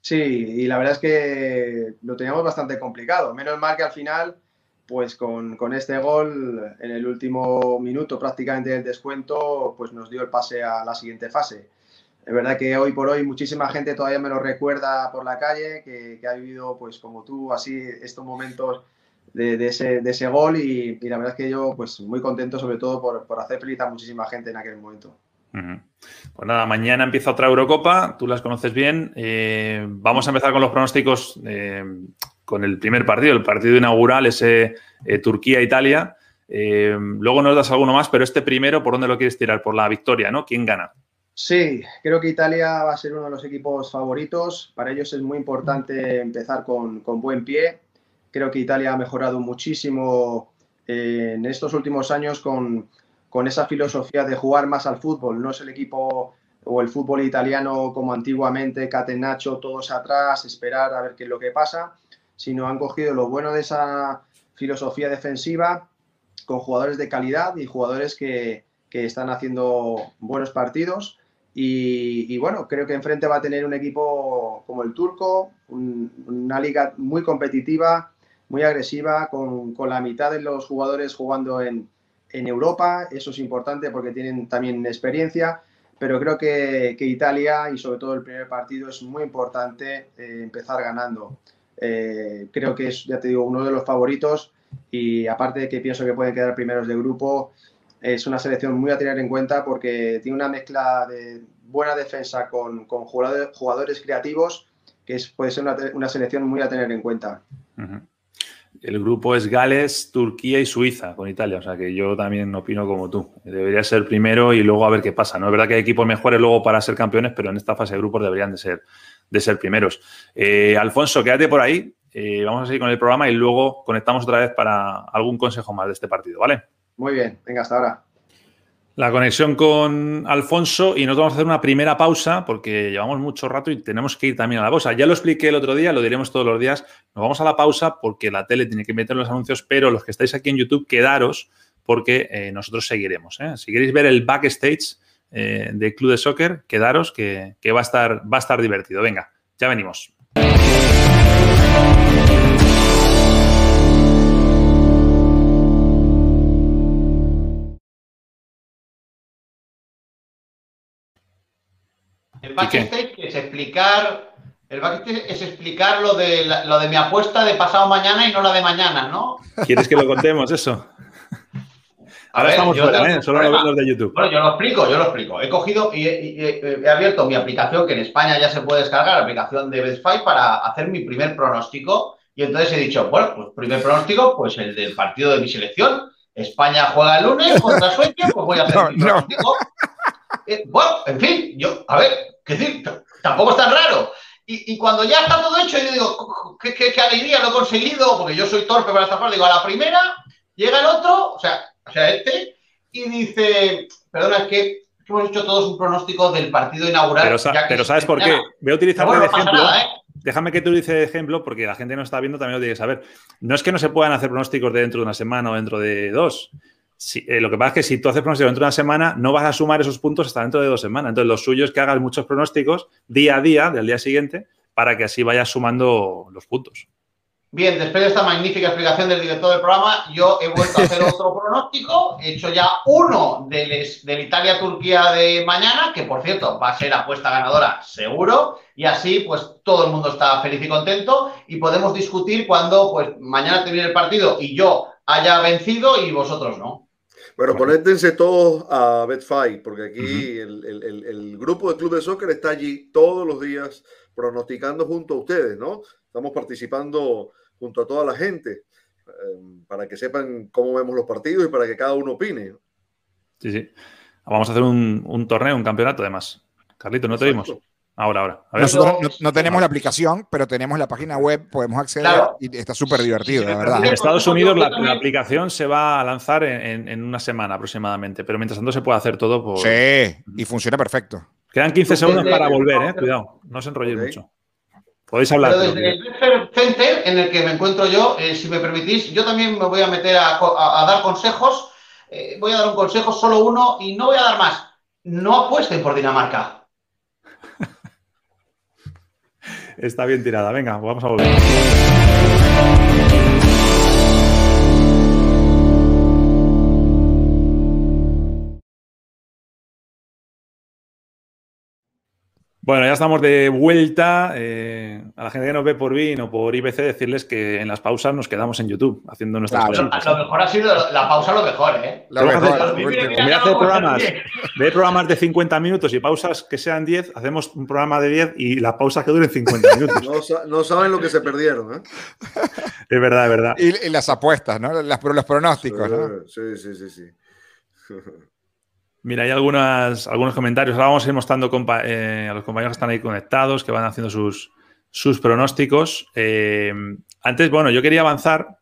Sí, y la verdad es que lo teníamos bastante complicado. Menos mal que al final, pues con, con este gol en el último minuto prácticamente del descuento, pues nos dio el pase a la siguiente fase. Es verdad que hoy por hoy muchísima gente todavía me lo recuerda por la calle, que, ha vivido, pues como tú, así estos momentos de, ese, de ese, gol y, la verdad es que yo pues muy contento sobre todo por, por hacer feliz a muchísima gente en aquel momento. Pues nada, mañana empieza otra Eurocopa, tú las conoces bien. Eh, vamos a empezar con los pronósticos eh, con el primer partido, el partido inaugural, ese eh, Turquía-Italia. luego nos das alguno más, pero este primero, ¿por dónde lo quieres tirar? Por la victoria, ¿no? ¿Quién gana? Sí, creo que Italia va a ser uno de los equipos favoritos. Para ellos es muy importante empezar con, con buen pie. Creo que Italia ha mejorado muchísimo en estos últimos años con, con esa filosofía de jugar más al fútbol. No es el equipo o el fútbol italiano como antiguamente, catenacho, todos atrás, esperar a ver qué es lo que pasa, sino han cogido lo bueno de esa filosofía defensiva con jugadores de calidad y jugadores que, están haciendo buenos partidos. Y, bueno, creo que enfrente va a tener un equipo como el turco, una liga muy competitiva, muy agresiva, con, con, la mitad de los jugadores jugando en, en Europa, eso es importante porque tienen también experiencia, pero creo que, Italia y sobre todo el primer partido es muy importante eh, empezar ganando. Eh, creo que es, ya te digo, uno de los favoritos y aparte de que pienso que pueden quedar primeros de grupo, es una selección muy a tener en cuenta porque tiene una mezcla de buena defensa con, jugadores, creativos que puede ser una, selección muy a tener en cuenta. El grupo es Gales, Turquía y Suiza con Italia. O sea que yo también opino como tú. Debería ser primero y luego a ver qué pasa. No es verdad que hay equipos mejores luego para ser campeones, pero en esta fase de grupos deberían de ser, de ser primeros. Eh, Alfonso, quédate por ahí. Eh, vamos a seguir con el programa y luego conectamos otra vez para algún consejo más de este partido, ¿vale? Muy bien, venga, hasta ahora la conexión con Alfonso y nos vamos a hacer una primera pausa porque llevamos mucho rato y tenemos que ir también a la pausa. Ya lo expliqué el otro día, lo diremos todos los días. Nos vamos a la pausa porque la tele tiene que meter los anuncios, pero los que estáis aquí en YouTube, quedaros porque eh, nosotros seguiremos. ¿eh? Si queréis ver el backstage eh, de Club de Soccer, quedaros que, que va, a estar, va a estar divertido. Venga, ya venimos. El backstage es explicar. El backstage es explicar lo de, lo de mi apuesta de pasado mañana y no la de mañana, ¿no? ¿Quieres que lo contemos eso? Ahora estamos fuera, ¿eh? Solo los de YouTube. Bueno, yo lo explico, yo lo explico. He cogido y he, abierto mi aplicación, que en España ya se puede descargar, la aplicación de BestFi, para hacer mi primer pronóstico. Y entonces he dicho, bueno, pues primer pronóstico, pues el del partido de mi selección. España juega el lunes contra Suecia, pues voy a hacer mi pronóstico. Eh, bueno, en fin, yo, a ver, que decir, tampoco es tan raro. Y, cuando ya está todo hecho, yo digo, ¿qué, qué, alegría lo he conseguido, porque yo soy torpe para esta parte. Digo, a la primera llega el otro, o sea, o sea, este, y dice, perdona, es que hemos hecho todos un pronóstico del partido inaugural. Pero, ¿sabes por qué? Voy a utilizar de ejemplo. ¿eh? Déjame que te utilice de ejemplo, porque la gente no está viendo, también lo tiene que saber. No es que no se puedan hacer pronósticos de dentro de una semana o dentro de dos. Eh, lo que pasa es que si tú haces pronósticos dentro de una semana, no vas a sumar esos puntos hasta dentro de dos semanas. Entonces, lo suyo es que hagas muchos pronósticos día a día, del día siguiente, para que así vayas sumando los puntos. Bien, después de esta magnífica explicación del director del programa, yo he vuelto a hacer otro pronóstico. He hecho ya uno del, del Italia-Turquía de mañana, que por cierto va a ser apuesta ganadora seguro. Y así, pues todo el mundo está feliz y contento. Y podemos discutir cuando, pues mañana termine el partido y yo haya vencido y vosotros no. Bueno, conéctense todos a BetFi, porque aquí el, grupo de Club de Soccer está allí todos los días pronosticando junto a ustedes, ¿no? Estamos participando junto a toda la gente em, para que sepan cómo vemos los partidos y para que cada uno opine. Sí, sí. Vamos a hacer un, torneo, un campeonato además. Carlito, ¿no te vimos? Ahora, ahora. Nosotros no, tenemos la aplicación, pero tenemos la página web, podemos acceder y está súper divertido, la verdad. En Estados Unidos la, aplicación se va a lanzar en, una semana aproximadamente, pero mientras tanto se puede hacer todo por... Sí, y funciona perfecto. Quedan 15 segundos para volver, eh. Cuidado, no os enrolléis mucho. Podéis hablar. Pero desde el Center en el que me encuentro yo, eh, si me permitís, yo también me voy a meter a, dar consejos. Eh, voy a dar un consejo, solo uno, y no voy a dar más. No apuesten por Dinamarca. Está bien tirada. Venga, vamos a volver. Bueno, ya estamos de vuelta. Eh, a la gente que nos ve por BIN o por IBC, decirles que en las pausas nos quedamos en YouTube haciendo nuestras claro. cosas. Lo mejor ha sido la pausa, lo mejor, ¿eh? La mejor, hacer, mira, hacer programas, de programas de 50 minutos y pausas que sean 10, hacemos un programa de 10 y las pausas que duren 50 minutos. No, no saben lo que se perdieron, ¿eh? Es verdad, es verdad. Y, y las apuestas, ¿no? Las, los pronósticos, sí, ¿no? Sí, sí, sí, sí. Mira, hay algunas, algunos comentarios. Ahora vamos a ir mostrando eh, a los compañeros que están ahí conectados, que van haciendo sus, sus pronósticos. Eh, antes, bueno, yo quería avanzar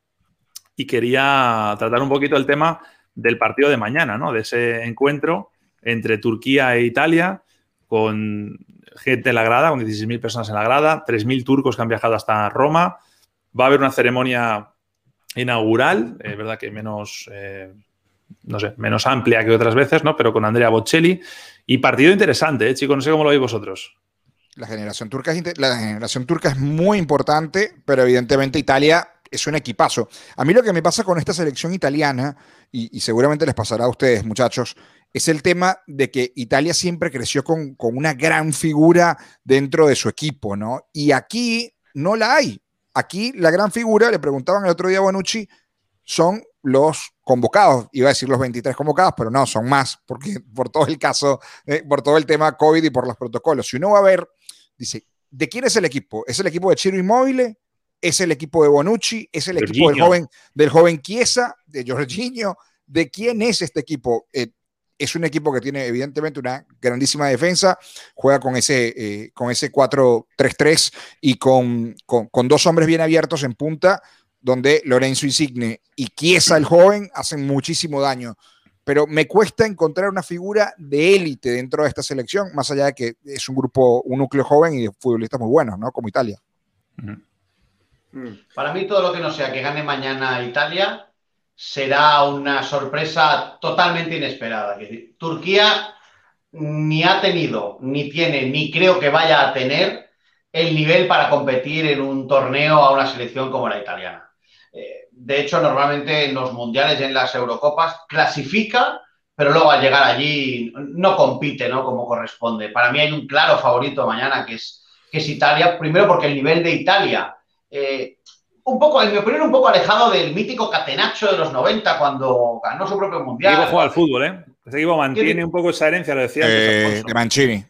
y quería tratar un poquito el tema del partido de mañana, ¿no? De ese encuentro entre Turquía e Italia, con gente en la grada, con 16.000 personas en la grada, 3.000 turcos que han viajado hasta Roma. Va a haber una ceremonia inaugural, es verdad que menos... Eh, no sé, menos amplia que otras veces, ¿no? Pero con Andrea Bocelli. Y partido interesante, ¿eh, chicos? No sé cómo lo veis vosotros. La generación turca es, la generación turca es muy importante, pero evidentemente Italia es un equipazo. A mí lo que me pasa con esta selección italiana, y, y seguramente les pasará a ustedes, muchachos, es el tema de que Italia siempre creció con, con, una gran figura dentro de su equipo, ¿no? Y aquí no la hay. Aquí la gran figura, le preguntaban el otro día a Bonucci, son los convocados, iba a decir los 23 convocados, pero no, son más, porque por todo el caso, eh, por todo el tema COVID y por los protocolos. Si uno va a ver, dice, ¿de quién es el equipo? ¿Es el equipo de Chiro Inmóvil? ¿Es el equipo de Bonucci? ¿Es el Jorginho. equipo del joven, del joven Chiesa, de Jorginho? ¿De quién es este equipo? Eh, es un equipo que tiene evidentemente una grandísima defensa, juega con ese, eh, con ese 4-3-3 y con, con, con dos hombres bien abiertos en punta, donde Lorenzo Insigne y Chiesa el joven hacen muchísimo daño. Pero me cuesta encontrar una figura de élite dentro de esta selección, más allá de que es un grupo, un núcleo joven y de futbolistas muy buenos, ¿no? Como Italia. Para mí, todo lo que no sea que gane mañana Italia será una sorpresa totalmente inesperada. Turquía ni ha tenido, ni tiene, ni creo que vaya a tener el nivel para competir en un torneo a una selección como la italiana. Eh, de hecho, normalmente en los mundiales y en las Eurocopas clasifica, pero luego al llegar allí no compite ¿no? como corresponde. Para mí hay un claro favorito mañana que es, que es Italia, primero porque el nivel de Italia, eh, un poco, en mi opinión, un poco alejado del mítico Catenaccio de los 90 cuando ganó su propio mundial. Diego juega al fútbol, ¿eh? Ese equipo mantiene un poco esa herencia, lo decía antes. Eh, de Mancini.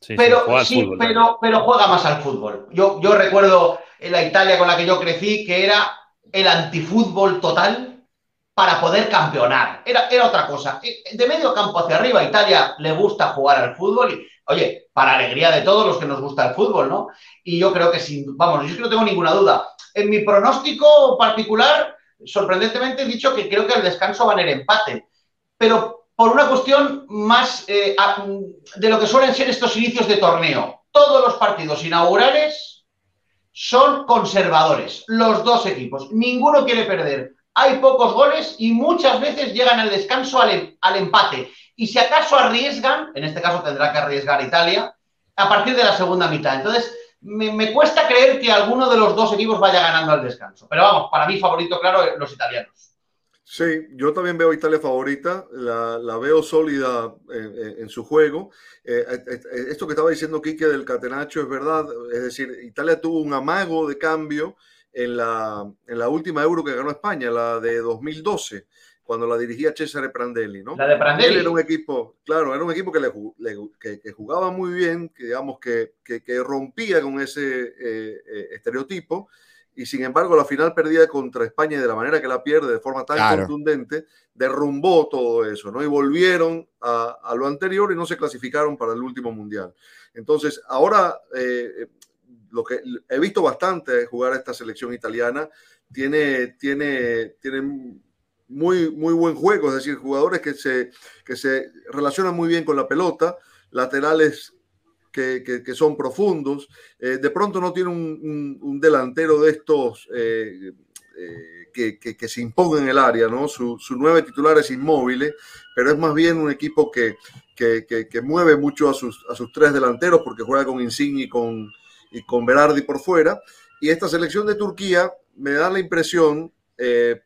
Sí, pero, juega sí, fútbol, pero, pero juega más al fútbol. Yo, yo recuerdo en la Italia con la que yo crecí que era el antifútbol total para poder campeonar. Era, era otra cosa. De medio campo hacia arriba, Italia le gusta jugar al fútbol y, oye, para alegría de todos los que nos gusta el fútbol, ¿no? Y yo creo que sí, vamos, yo es que no tengo ninguna duda. En mi pronóstico particular, sorprendentemente he dicho que creo que el descanso va a ir empate. Pero por una cuestión más eh, de lo que suelen ser estos inicios de torneo. Todos los partidos inaugurales son conservadores, los dos equipos. Ninguno quiere perder. Hay pocos goles y muchas veces llegan al descanso al, al empate. Y si acaso arriesgan, en este caso tendrá que arriesgar Italia, a partir de la segunda mitad. Entonces, me, me, cuesta creer que alguno de los dos equipos vaya ganando al descanso. Pero vamos, para mí favorito, claro, los italianos. Sí, yo también veo a Italia favorita, la, la veo sólida en, en, en su juego. Eh, esto que estaba diciendo Quique del Catenacho es verdad, es decir, Italia tuvo un amago de cambio en la, en la última Euro que ganó España, la de 2012 cuando la dirigía Cesare Prandelli, ¿no? La de Prandelli. Él era un equipo, claro, era un equipo que, le, le que, que, jugaba muy bien, que digamos que, que, que rompía con ese eh, eh, estereotipo, y sin embargo la final perdida contra España y de la manera que la pierde de forma tan claro. contundente, derrumbó todo eso, ¿no? Y volvieron a, a, lo anterior y no se clasificaron para el último mundial. Entonces, ahora eh, lo que he visto bastante jugar a esta selección italiana, tiene, tiene, tiene muy, muy buen juego, es decir, jugadores que se, que se relacionan muy bien con la pelota, laterales que, son profundos, eh, de pronto no tiene un, un, delantero de estos eh, eh, que, que, se imponga en el área, ¿no? Su, su, nueve titular es inmóvil, pero es más bien un equipo que, mueve mucho a sus, a sus tres delanteros porque juega con Insigne y con, y con Berardi por fuera. Y esta selección de Turquía me da la impresión,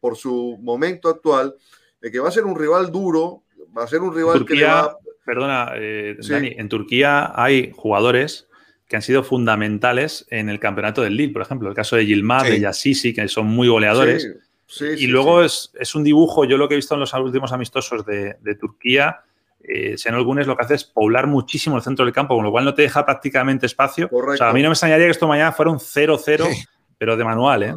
por su momento actual, de que va a ser un rival duro, va a ser un rival Turquía, que le va... Perdona, eh, sí. Dani, en Turquía hay jugadores que han sido fundamentales en el campeonato del Lille, por ejemplo, el caso de Gilmar, de Yassisi, que son muy goleadores. y luego es, un dibujo, yo lo que he visto en los últimos amistosos de, Turquía, eh, Sean Algunes lo que hace es poblar muchísimo el centro del campo, con lo cual no te deja prácticamente espacio. O sea, a mí no me extrañaría que esto mañana fuera un 0-0 pero de manual, ¿eh?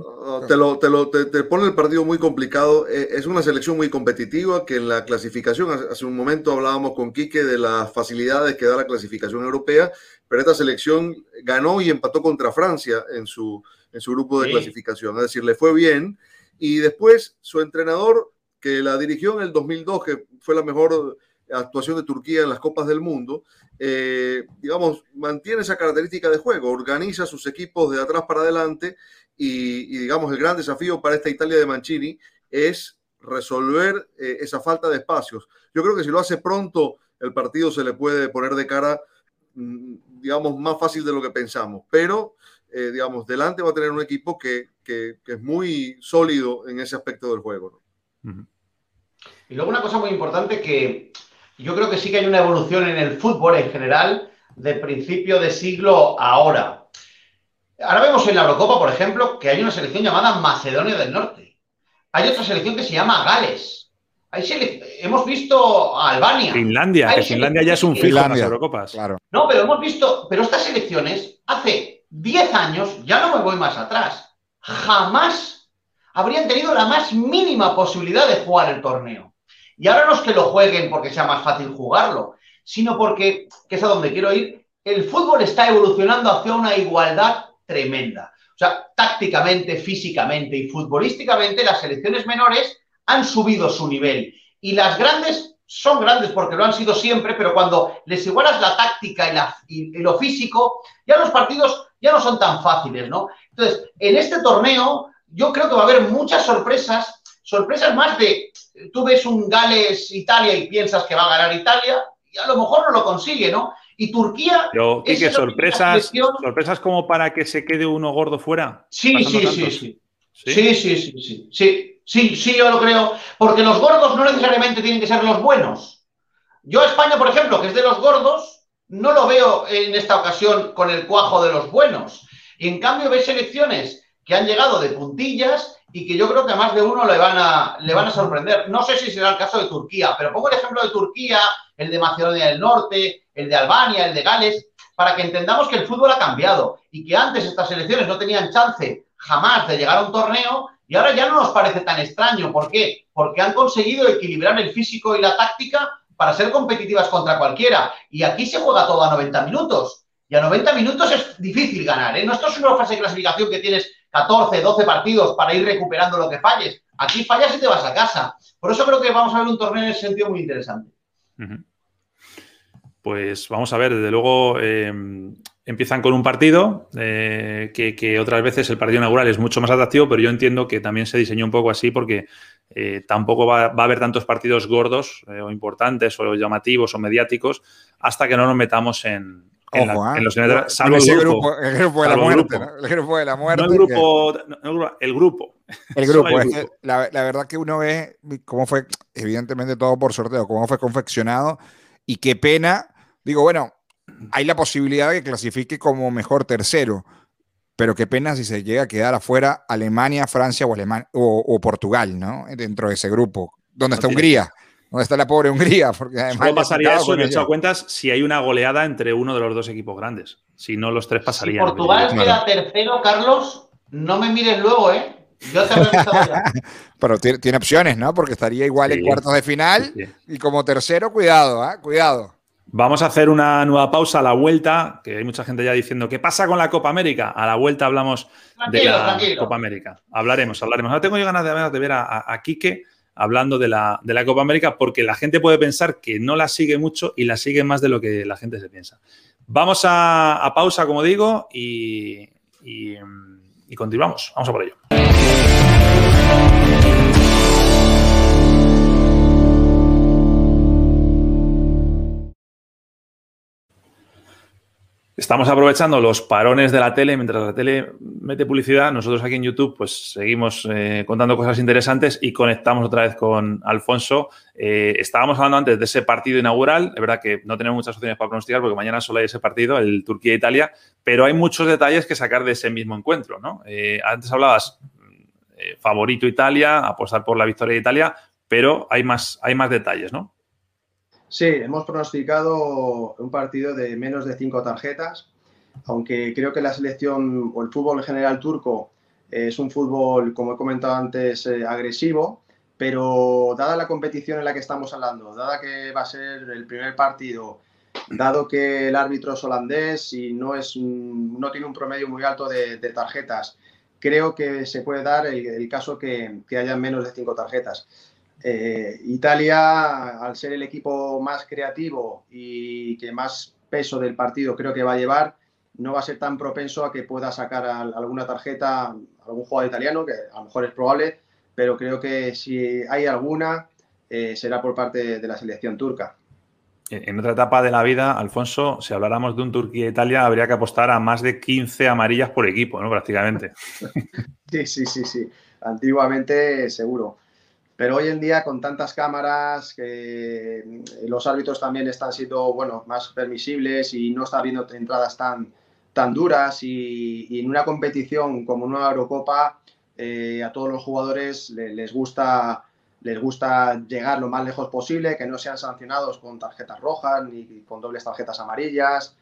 Te, lo, te, lo, te, pone el partido muy complicado. Eh, es una selección muy competitiva que en la clasificación, hace un momento hablábamos con Quique de las facilidades que da la clasificación europea, pero esta selección ganó y empató contra Francia en su, en su grupo de clasificación. Es decir, le fue bien. Y después su entrenador, que la dirigió en el 2002, que fue la mejor actuación de Turquía en las Copas del Mundo, eh, digamos, mantiene esa característica de juego, organiza sus equipos de atrás para adelante y, digamos, el gran desafío para esta Italia de Mancini es resolver eh, esa falta de espacios. Yo creo que si lo hace pronto, el partido se le puede poner de cara, mm, digamos, más fácil de lo que pensamos, pero, eh, digamos, delante va a tener un equipo que, es muy sólido en ese aspecto del juego. Y luego una cosa muy importante que yo creo que sí que hay una evolución en el fútbol en general de principio de siglo a ahora. Ahora vemos en la Eurocopa, por ejemplo, que hay una selección llamada Macedonia del Norte. Hay otra selección que se llama Gales. hemos visto a Albania. Finlandia, que Finlandia ya es un fijo en las Eurocopas. Claro. No, pero hemos visto, pero estas selecciones hace 10 años, ya no me voy más atrás, jamás habrían tenido la más mínima posibilidad de jugar el torneo. Y ahora no es que lo jueguen porque sea más fácil jugarlo, sino porque, que es a donde quiero ir, el fútbol está evolucionando hacia una igualdad tremenda. O sea, tácticamente, físicamente y futbolísticamente, las selecciones menores han subido su nivel. Y las grandes son grandes porque lo han sido siempre, pero cuando les igualas la táctica y, la, y, lo físico, ya los partidos ya no son tan fáciles, ¿no? Entonces, en este torneo, yo creo que va a haber muchas sorpresas, sorpresas más de tú ves un Gales-Italia y piensas que va a ganar Italia y a lo mejor no lo consigue, ¿no? Y Turquía... Pero, ¿y qué sorpresas, sorpresas como para que se quede uno gordo fuera? Sí, sí, sí, sí. Sí, sí, sí, sí, sí. Sí, sí, yo lo creo. Porque los gordos no necesariamente tienen que ser los buenos. Yo España, por ejemplo, que es de los gordos, no lo veo en esta ocasión con el cuajo de los buenos. Y en cambio ves selecciones que han llegado de puntillas y que yo creo que a más de uno le van a, le van a sorprender. No sé si será el caso de Turquía, pero pongo el ejemplo de Turquía, el de Macedonia del Norte, el de Albania, el de Gales, para que entendamos que el fútbol ha cambiado y que antes estas selecciones no tenían chance jamás de llegar a un torneo y ahora ya no nos parece tan extraño. ¿Por qué? Porque han conseguido equilibrar el físico y la táctica para ser competitivas contra cualquiera. Y aquí se juega todo a 90 minutos. Y a 90 minutos es difícil ganar. ¿eh? No esto es una fase de clasificación que tienes 14, 12 partidos para ir recuperando lo que falles. Aquí fallas y te vas a casa. Por eso creo que vamos a ver un torneo en ese sentido muy interesante. Pues vamos a ver, desde luego eh, empiezan con un partido eh, que, otras veces el partido inaugural es mucho más atractivo, pero yo entiendo que también se diseñó un poco así porque eh, tampoco va, va, a haber tantos partidos gordos o importantes o llamativos o mediáticos hasta que no nos metamos en, en, Ojo, en los salvo el grupo, el grupo de la muerte, ¿no? El grupo de la muerte. No el grupo, no, el grupo. El grupo. la, la, verdad que uno ve cómo fue, evidentemente todo por sorteo, cómo fue confeccionado y qué pena. Digo, bueno, hay la posibilidad de que clasifique como mejor tercero, pero qué pena si se llega a quedar afuera Alemania, Francia o, Alemania, o, o Portugal, ¿no? Dentro de ese grupo. ¿Dónde está Hungría? ¿Dónde está la pobre Hungría? Porque además pasaría eso, en hecho cuentas, si hay una goleada entre uno de los dos equipos grandes. Si no, los tres pasarían. Si Portugal queda tercero, Carlos, no me mires luego, ¿eh? Yo te ya. Pero tiene, opciones, ¿no? Porque estaría igual en cuartos de final. Y como tercero, cuidado, ¿eh? Cuidado. Vamos a hacer una nueva pausa a la vuelta, que hay mucha gente ya diciendo, ¿qué pasa con la Copa América? A la vuelta hablamos de la Copa América. Hablaremos, hablaremos. Ahora tengo yo ganas de, ver a, a Quique hablando de la, Copa América porque la gente puede pensar que no la sigue mucho y la sigue más de lo que la gente se piensa. Vamos a, pausa, como digo, y, y continuamos. Vamos a por ello. Estamos aprovechando los parones de la tele, mientras la tele mete publicidad, nosotros aquí en YouTube pues seguimos eh, contando cosas interesantes y conectamos otra vez con Alfonso. Eh, estábamos hablando antes de ese partido inaugural, es verdad que no tenemos muchas opciones para pronosticar porque mañana solo hay ese partido, el Turquía-Italia, pero hay muchos detalles que sacar de ese mismo encuentro. ¿no? Eh, antes hablabas favorito Italia, apostar por la victoria de Italia, pero hay más, hay más detalles, ¿no? Sí, hemos pronosticado un partido de menos de cinco tarjetas, aunque creo que la selección o el fútbol en general turco es un fútbol, como he comentado antes, eh, agresivo, pero dada la competición en la que estamos hablando, dada que va a ser el primer partido, dado que el árbitro es holandés y no, es, no tiene un promedio muy alto de, tarjetas, creo que se puede dar el, caso que, que haya menos de cinco tarjetas. Eh, Italia, al ser el equipo más creativo y que más peso del partido creo que va a llevar, no va a ser tan propenso a que pueda sacar alguna tarjeta algún jugador italiano, que a lo mejor es probable, pero creo que si hay alguna, eh, será por parte de la selección turca. En otra etapa de la vida, Alfonso, si habláramos de un Turquía-Italia, habría que apostar a más de 15 amarillas por equipo, ¿no? Prácticamente. sí, sí, sí, sí. Antiguamente, seguro. Pero hoy en día, con tantas cámaras, que mm, los árbitros también están siendo bueno, más permisibles y no está habiendo entradas tan, tan duras. Y, en una competición como una Eurocopa, eh, a todos los jugadores les, gusta, les gusta llegar lo más lejos posible, que no sean sancionados con tarjetas rojas ni con dobles tarjetas amarillas.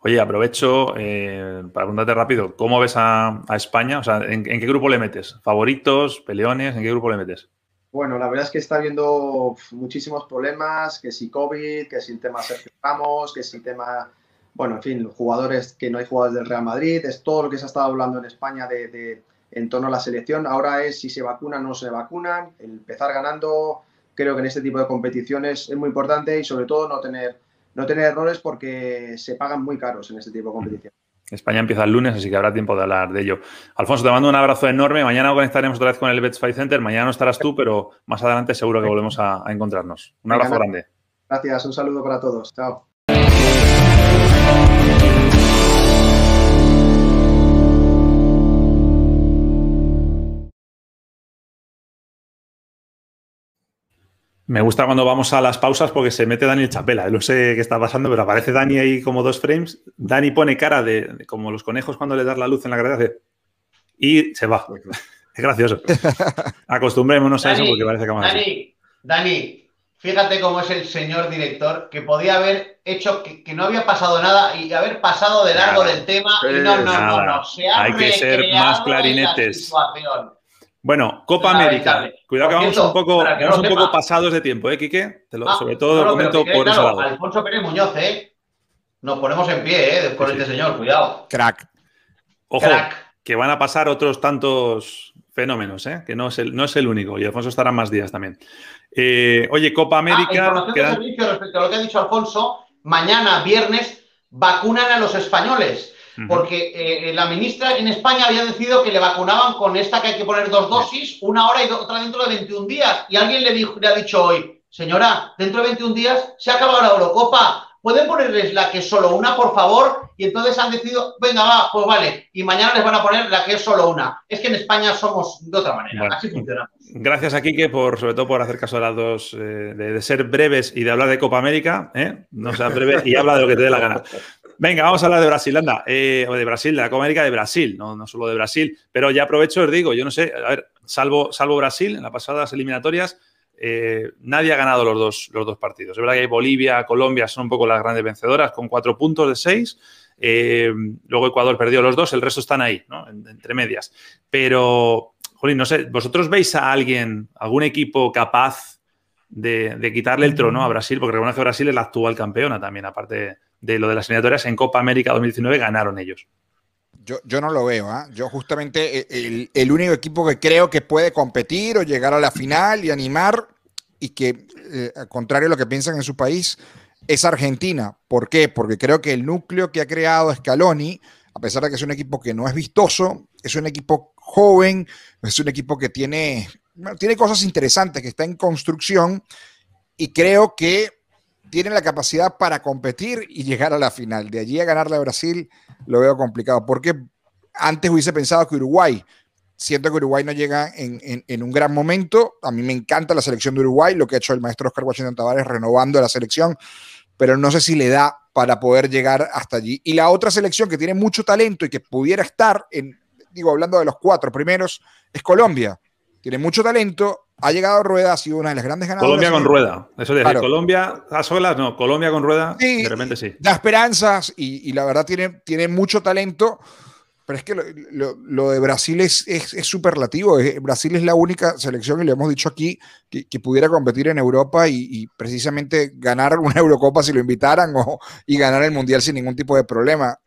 Oye, aprovecho eh, para preguntarte rápido, ¿cómo ves a, España? O sea, ¿en, qué grupo le metes? ¿Favoritos? ¿Peleones? ¿En qué grupo le metes? Bueno, la verdad es que está habiendo muchísimos problemas, que si COVID, que si el tema Sergio Ramos, que si el tema, bueno, en fin, jugadores, que no hay jugadores del Real Madrid, es todo lo que se ha estado hablando en España de, en torno a la selección. Ahora es si se vacunan o no se vacunan, empezar ganando, creo que en este tipo de competiciones es muy importante y sobre todo no tener, no tener errores porque se pagan muy caros en este tipo de competiciones. España empieza el lunes, así que habrá tiempo de hablar de ello. Alfonso, te mando un abrazo enorme. Mañana conectaremos otra vez con el Bets Center. Mañana no estarás tú, pero más adelante seguro que volvemos a, a encontrarnos. Un abrazo grande. Gracias, un saludo para todos. Chao. Me gusta cuando vamos a las pausas porque se mete Dani Chapela. No sé qué está pasando, pero aparece Dani ahí como dos frames. Dani pone cara de, como los conejos cuando le das la luz en la gracia y se va. Es gracioso. Acostumbrémonos a eso porque parece que vamos Dani, Dani, fíjate cómo es el señor director que podía haber hecho que, no había pasado nada y haber pasado de largo del tema. Y no, no, no, no. Hay que ser más clarinetes. Bueno, Copa América. Cuidado que vamos un poco, un poco pasados de tiempo, ¿eh, Quique? Ah, sobre todo lo comento por eso. Alfonso Pérez Muñoz, ¿eh? Nos ponemos en pie, ¿eh? Con este señor, cuidado. Crack. Ojo, que van a pasar otros tantos fenómenos, ¿eh? Que no es el, no es el único. Y Alfonso estará más días también. Eh, oye, Copa ah, América. Ah, de servicio respecto a lo que ha dicho Alfonso. Mañana, viernes, vacunan a los españoles porque eh, la ministra en España había decidido que le vacunaban con esta que hay que poner dos dosis, una hora y otra dentro de 21 días. Y alguien le, dijo, le ha dicho hoy, señora, dentro de 21 días se ha acabado la Eurocopa. ¿Pueden ponerles la que es solo una, por favor? Y entonces han decidido, venga, va, pues vale. Y mañana les van a poner la que es solo una. Es que en España somos de otra manera. Así funciona. Gracias a Quique por, sobre todo, por hacer caso de las dos, eh, de, ser breves y de hablar de Copa América. ¿eh? No sea breve y habla de lo que te dé la gana. Venga, vamos a hablar de Brasil, anda. Eh, de Brasil, de la Copa América de Brasil, no, no solo de Brasil. Pero ya aprovecho, os digo, yo no sé, a ver, salvo, salvo Brasil, en las pasadas eliminatorias, eh, nadie ha ganado los dos, los dos partidos. Es verdad que hay Bolivia, Colombia son un poco las grandes vencedoras, con cuatro puntos de seis. Eh, luego Ecuador perdió los dos, el resto están ahí, ¿no? entre medias. Pero, Jolín, no sé, ¿vosotros veis a alguien, algún equipo capaz de, de quitarle el trono a Brasil? Porque reconoce que Brasil es la actual campeona también, aparte de lo de las eliminatorias en Copa América 2019 ganaron ellos. Yo, yo no lo veo. ¿ah? Yo justamente eh, el, único equipo que creo que puede competir o llegar a la final y animar y que, eh, al contrario a lo que piensan en su país, es Argentina. ¿Por qué? Porque creo que el núcleo que ha creado Scaloni, a pesar de que es un equipo que no es vistoso, es un equipo joven, es un equipo que tiene, tiene cosas interesantes, que está en construcción y creo que tienen la capacidad para competir y llegar a la final. De allí a ganarle a Brasil lo veo complicado, porque antes hubiese pensado que Uruguay, siento que Uruguay no llega en, un gran momento. A mí me encanta la selección de Uruguay, lo que ha hecho el maestro Oscar Washington Tavares renovando la selección, pero no sé si le da para poder llegar hasta allí. Y la otra selección que tiene mucho talento y que pudiera estar, en, digo, hablando de los cuatro primeros, es Colombia. Tiene mucho talento, ha llegado Rueda, ha sido una de las grandes ganadoras. Colombia con Rueda, eso de Colombia a solas, no, Colombia con Rueda, de repente sí. Da esperanzas y, la verdad tiene, tiene mucho talento, pero es que lo, de Brasil es, es, superlativo. Brasil es la única selección, y lo hemos dicho aquí, que, pudiera competir en Europa y, precisamente ganar una Eurocopa si lo invitaran o, y ganar el Mundial sin ningún tipo de problema.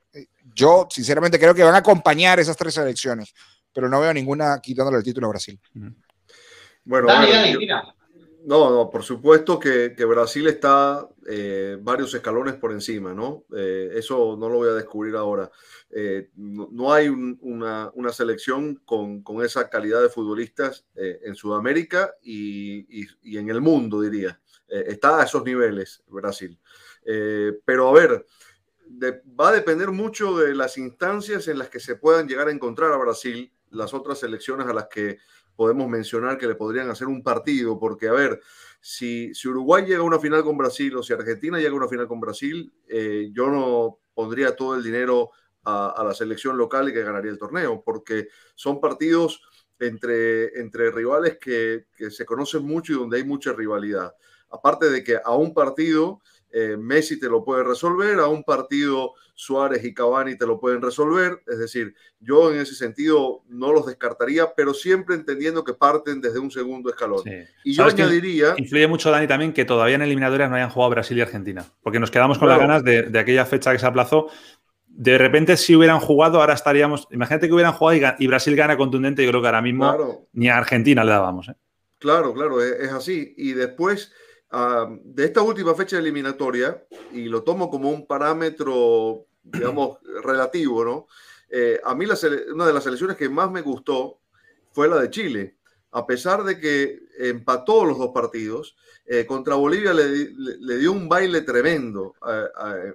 Yo, sinceramente, creo que van a acompañar esas tres selecciones, pero no veo ninguna quitándole el título a Brasil. Bueno, No, no, por supuesto que, Brasil está eh, varios escalones por encima, ¿no? Eh, eso no lo voy a descubrir ahora. Eh, no, hay una, selección con, esa calidad de futbolistas en Sudamérica y, en el mundo, diría. está a esos niveles Brasil. pero a ver, va a depender mucho de las instancias en las que se puedan llegar a encontrar a Brasil, las otras selecciones a las que podemos mencionar que le podrían hacer un partido, porque a ver, si, si Uruguay llega a una final con Brasil o si Argentina llega a una final con Brasil, eh, yo no pondría todo el dinero a, la selección local y que ganaría el torneo, porque son partidos entre, entre rivales que, que se conocen mucho y donde hay mucha rivalidad. Aparte de que a un partido eh, Messi te lo puede resolver, a un partido Suárez y Cavani te lo pueden resolver. Es decir, yo en ese sentido no los descartaría, pero siempre entendiendo que parten desde un segundo escalón. Y yo añadiría. Influye mucho, Dani, también que todavía en eliminatorias no hayan jugado Brasil y Argentina, porque nos quedamos con las ganas de, aquella fecha que se aplazó. De repente, si hubieran jugado, ahora estaríamos. Imagínate que hubieran jugado y, Brasil gana contundente. Yo creo que ahora mismo ni a Argentina le dábamos. ¿eh? Claro, claro, es así. Y después de esta última fecha eliminatoria, y lo tomo como un parámetro, digamos, relativo, ¿no? Eh, a mí una de las selecciones que más me gustó fue la de Chile. A pesar de que empató los dos partidos, eh, contra Bolivia le, dio un baile tremendo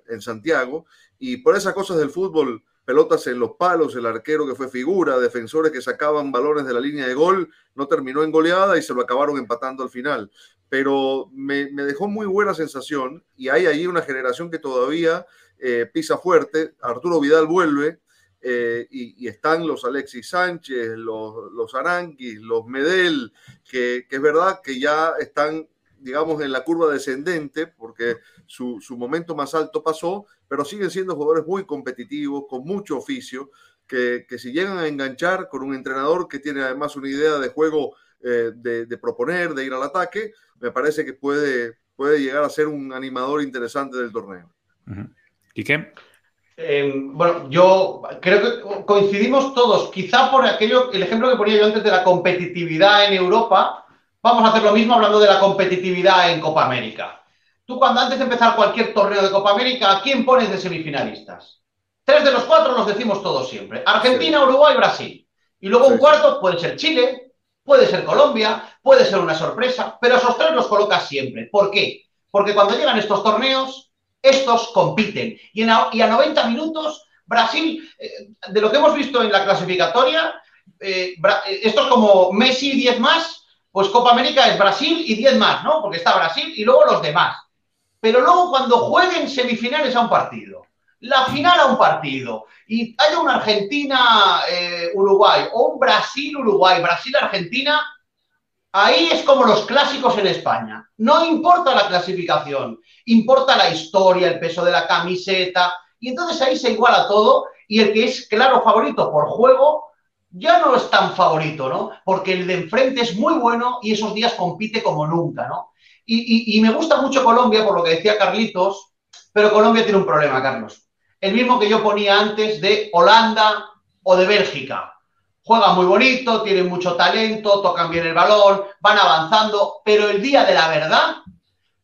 en Santiago y por esas cosas del fútbol, pelotas en los palos, el arquero que fue figura, defensores que sacaban balones de la línea de gol, no terminó en goleada y se lo acabaron empatando al final pero me, dejó muy buena sensación y hay ahí una generación que todavía eh, pisa fuerte. Arturo Vidal vuelve eh, y, están los Alexis Sánchez, los, los Aranquis, los Medel, que, es verdad que ya están, digamos, en la curva descendente porque su, momento más alto pasó, pero siguen siendo jugadores muy competitivos, con mucho oficio, que, que si llegan a enganchar con un entrenador que tiene además una idea de juego eh, de, proponer, de ir al ataque, me parece que puede, puede llegar a ser un animador interesante del torneo. ¿Y qué? Eh, bueno, yo creo que coincidimos todos, quizá por aquello, el ejemplo que ponía yo antes de la competitividad en Europa, vamos a hacer lo mismo hablando de la competitividad en Copa América. Tú cuando antes de empezar cualquier torneo de Copa América, ¿a quién pones de semifinalistas? Tres de los cuatro los decimos todos siempre. Argentina, Uruguay, Brasil. Y luego un cuarto puede ser Chile, Puede ser Colombia, puede ser una sorpresa, pero esos tres los colocas siempre. ¿Por qué? Porque cuando llegan estos torneos, estos compiten. Y, a, 90 minutos, Brasil, eh, de lo que hemos visto en la clasificatoria, eh, eh, esto es como Messi 10 más, pues Copa América es Brasil y 10 más, ¿no? Porque está Brasil y luego los demás. Pero luego cuando jueguen semifinales a un partido, la final a un partido y haya una Argentina-Uruguay eh, o un Brasil-Uruguay, Brasil-Argentina, ahí es como los clásicos en España. No importa la clasificación, importa la historia, el peso de la camiseta, y entonces ahí se iguala todo y el que es claro favorito por juego ya no es tan favorito, ¿no? Porque el de enfrente es muy bueno y esos días compite como nunca, ¿no? Y, me gusta mucho Colombia, por lo que decía Carlitos, pero Colombia tiene un problema, Carlos el mismo que yo ponía antes de Holanda o de Bélgica. Juegan muy bonito, tienen mucho talento, tocan bien el balón, van avanzando, pero el día de la verdad,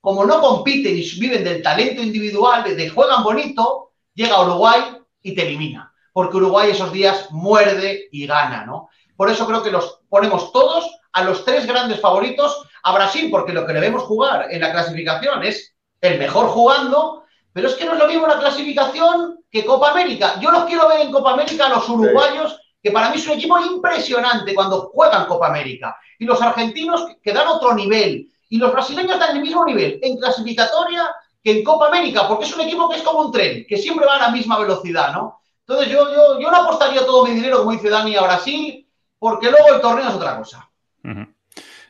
como no compiten y viven del talento individual, de juegan bonito, llega Uruguay y te elimina. Porque Uruguay esos días muerde y gana, ¿no? Por eso creo que los ponemos todos a los tres grandes favoritos a Brasil, porque lo que le vemos jugar en la clasificación es el mejor jugando, pero es que no es lo mismo la clasificación que Copa América. Yo los quiero ver en Copa América los uruguayos, que para mí es un equipo impresionante cuando juegan Copa América. Y los argentinos que dan otro nivel. Y los brasileños dan el mismo nivel en clasificatoria que en Copa América, porque es un equipo que es como un tren, que siempre va a la misma velocidad, ¿no? Entonces yo, yo, yo no apostaría todo mi dinero, como dice Dani, a Brasil, porque luego el torneo es otra cosa.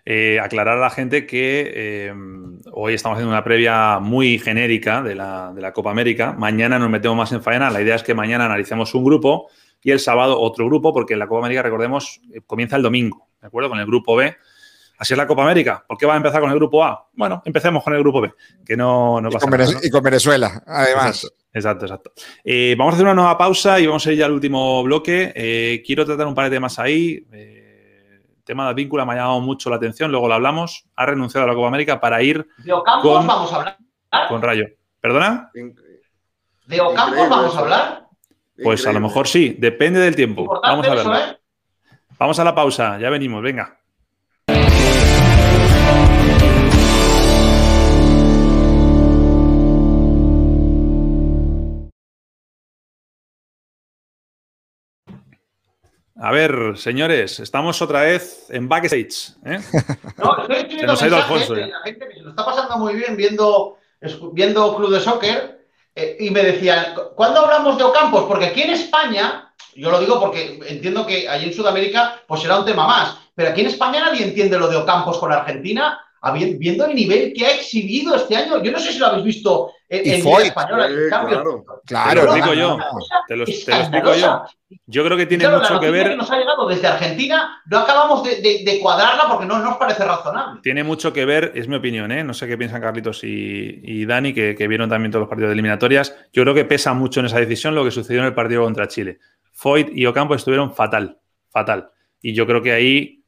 Eh, aclarar a la gente que eh, hoy estamos haciendo una previa muy genérica de la, de la, Copa América. Mañana nos metemos más en faena. La idea es que mañana analicemos un grupo y el sábado otro grupo, porque la Copa América, recordemos, eh, comienza el domingo, ¿de acuerdo? Con el grupo B. Así es la Copa América. ¿Por qué va a empezar con el grupo A? Bueno, empecemos con el grupo B, que no, no y, pasa con nada, ¿no? y, con Venezuela, además. Exacto, exacto. Eh, vamos a hacer una nueva pausa y vamos a ir ya al último bloque. Eh, quiero tratar un par de temas ahí. Eh, el tema de vínculo me ha llamado mucho la atención, luego lo hablamos. Ha renunciado a la Copa América para ir ¿De Ocampos con, vamos a hablar? con Rayo. ¿Perdona? ¿De Ocampos Increíble vamos eso. a hablar? Pues a lo mejor sí, depende del tiempo. Importante Vamos a eso, verlo. ¿eh? Vamos a la pausa, ya venimos, venga. A ver, señores, estamos otra vez en backstage. ¿eh? No, estoy Se nos ha ido Alfonso la gente que se lo está pasando muy bien viendo, viendo Club de Soccer eh, y me decían, ¿cuándo hablamos de Ocampos? Porque aquí en España, yo lo digo porque entiendo que allí en Sudamérica pues será un tema más, pero aquí en España nadie entiende lo de Ocampos con Argentina, viendo el nivel que ha exhibido este año. Yo no sé si lo habéis visto en, Y en Foyt. Española, claro. Claro, Te lo explico yo. Te lo, te lo explico yo. Yo creo que tiene Claro, la mucho que ver. que nos ha llegado desde Argentina, no acabamos de, de- de cuadrarla porque no nos parece razonable. Tiene mucho que ver, es mi opinión, ¿eh? no sé qué piensan Carlitos y, y Dani, que, que vieron también todos los partidos de eliminatorias. Yo creo que pesa mucho en esa decisión lo que sucedió en el partido contra Chile. Foyt y Ocampo estuvieron fatal, fatal. Y yo creo que ahí,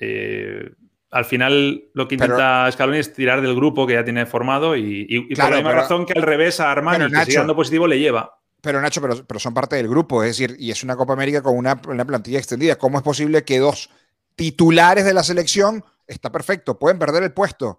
eh, al final, lo que Pero- intenta Scaloni es tirar del grupo que ya tiene formado y, y- y por Claro, la misma pero- razón que al revés a Armani, pero, que sigue Nacho- dando positivo, le lleva. Pero Nacho, pero, pero son parte del grupo, es decir, y es una Copa América con una, una plantilla extendida. ¿Cómo es posible que dos titulares de la selección, está perfecto, pueden perder el puesto,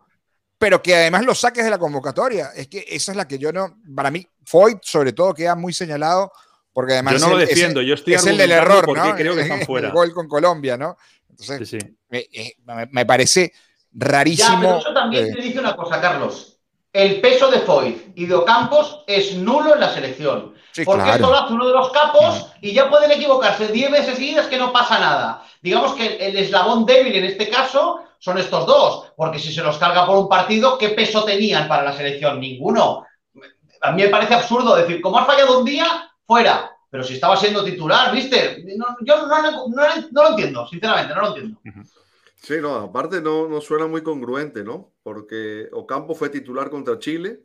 pero que además los saques de la convocatoria? Es que esa es la que yo no, para mí, Foyt sobre todo queda muy señalado, porque además Yo no es lo defiendo, el- yo estoy es el del error, por ¿no? qué creo que están fuera. El gol con Colombia, ¿no? Entonces, Sí, sí. me, eh, me- me parece Ya, rarísimo. pero eso también eh, te dice una cosa, Carlos. El peso de Foyt y de Ocampos es nulo en la selección. sí, Porque claro. esto lo hace uno de los capos y ya pueden equivocarse 10 veces seguidas que no pasa nada. Digamos que el, el eslabón débil en este caso son estos dos, porque si se los carga por un partido, ¿qué peso tenían para la selección? Ninguno. A mí me parece absurdo decir, como has fallado un día, fuera. Pero si estaba siendo titular, ¿viste? No, yo no, no- no- no lo entiendo, sinceramente, no lo entiendo. Sí, no, aparte no, no suena muy congruente, ¿no? Porque Ocampo fue titular contra Chile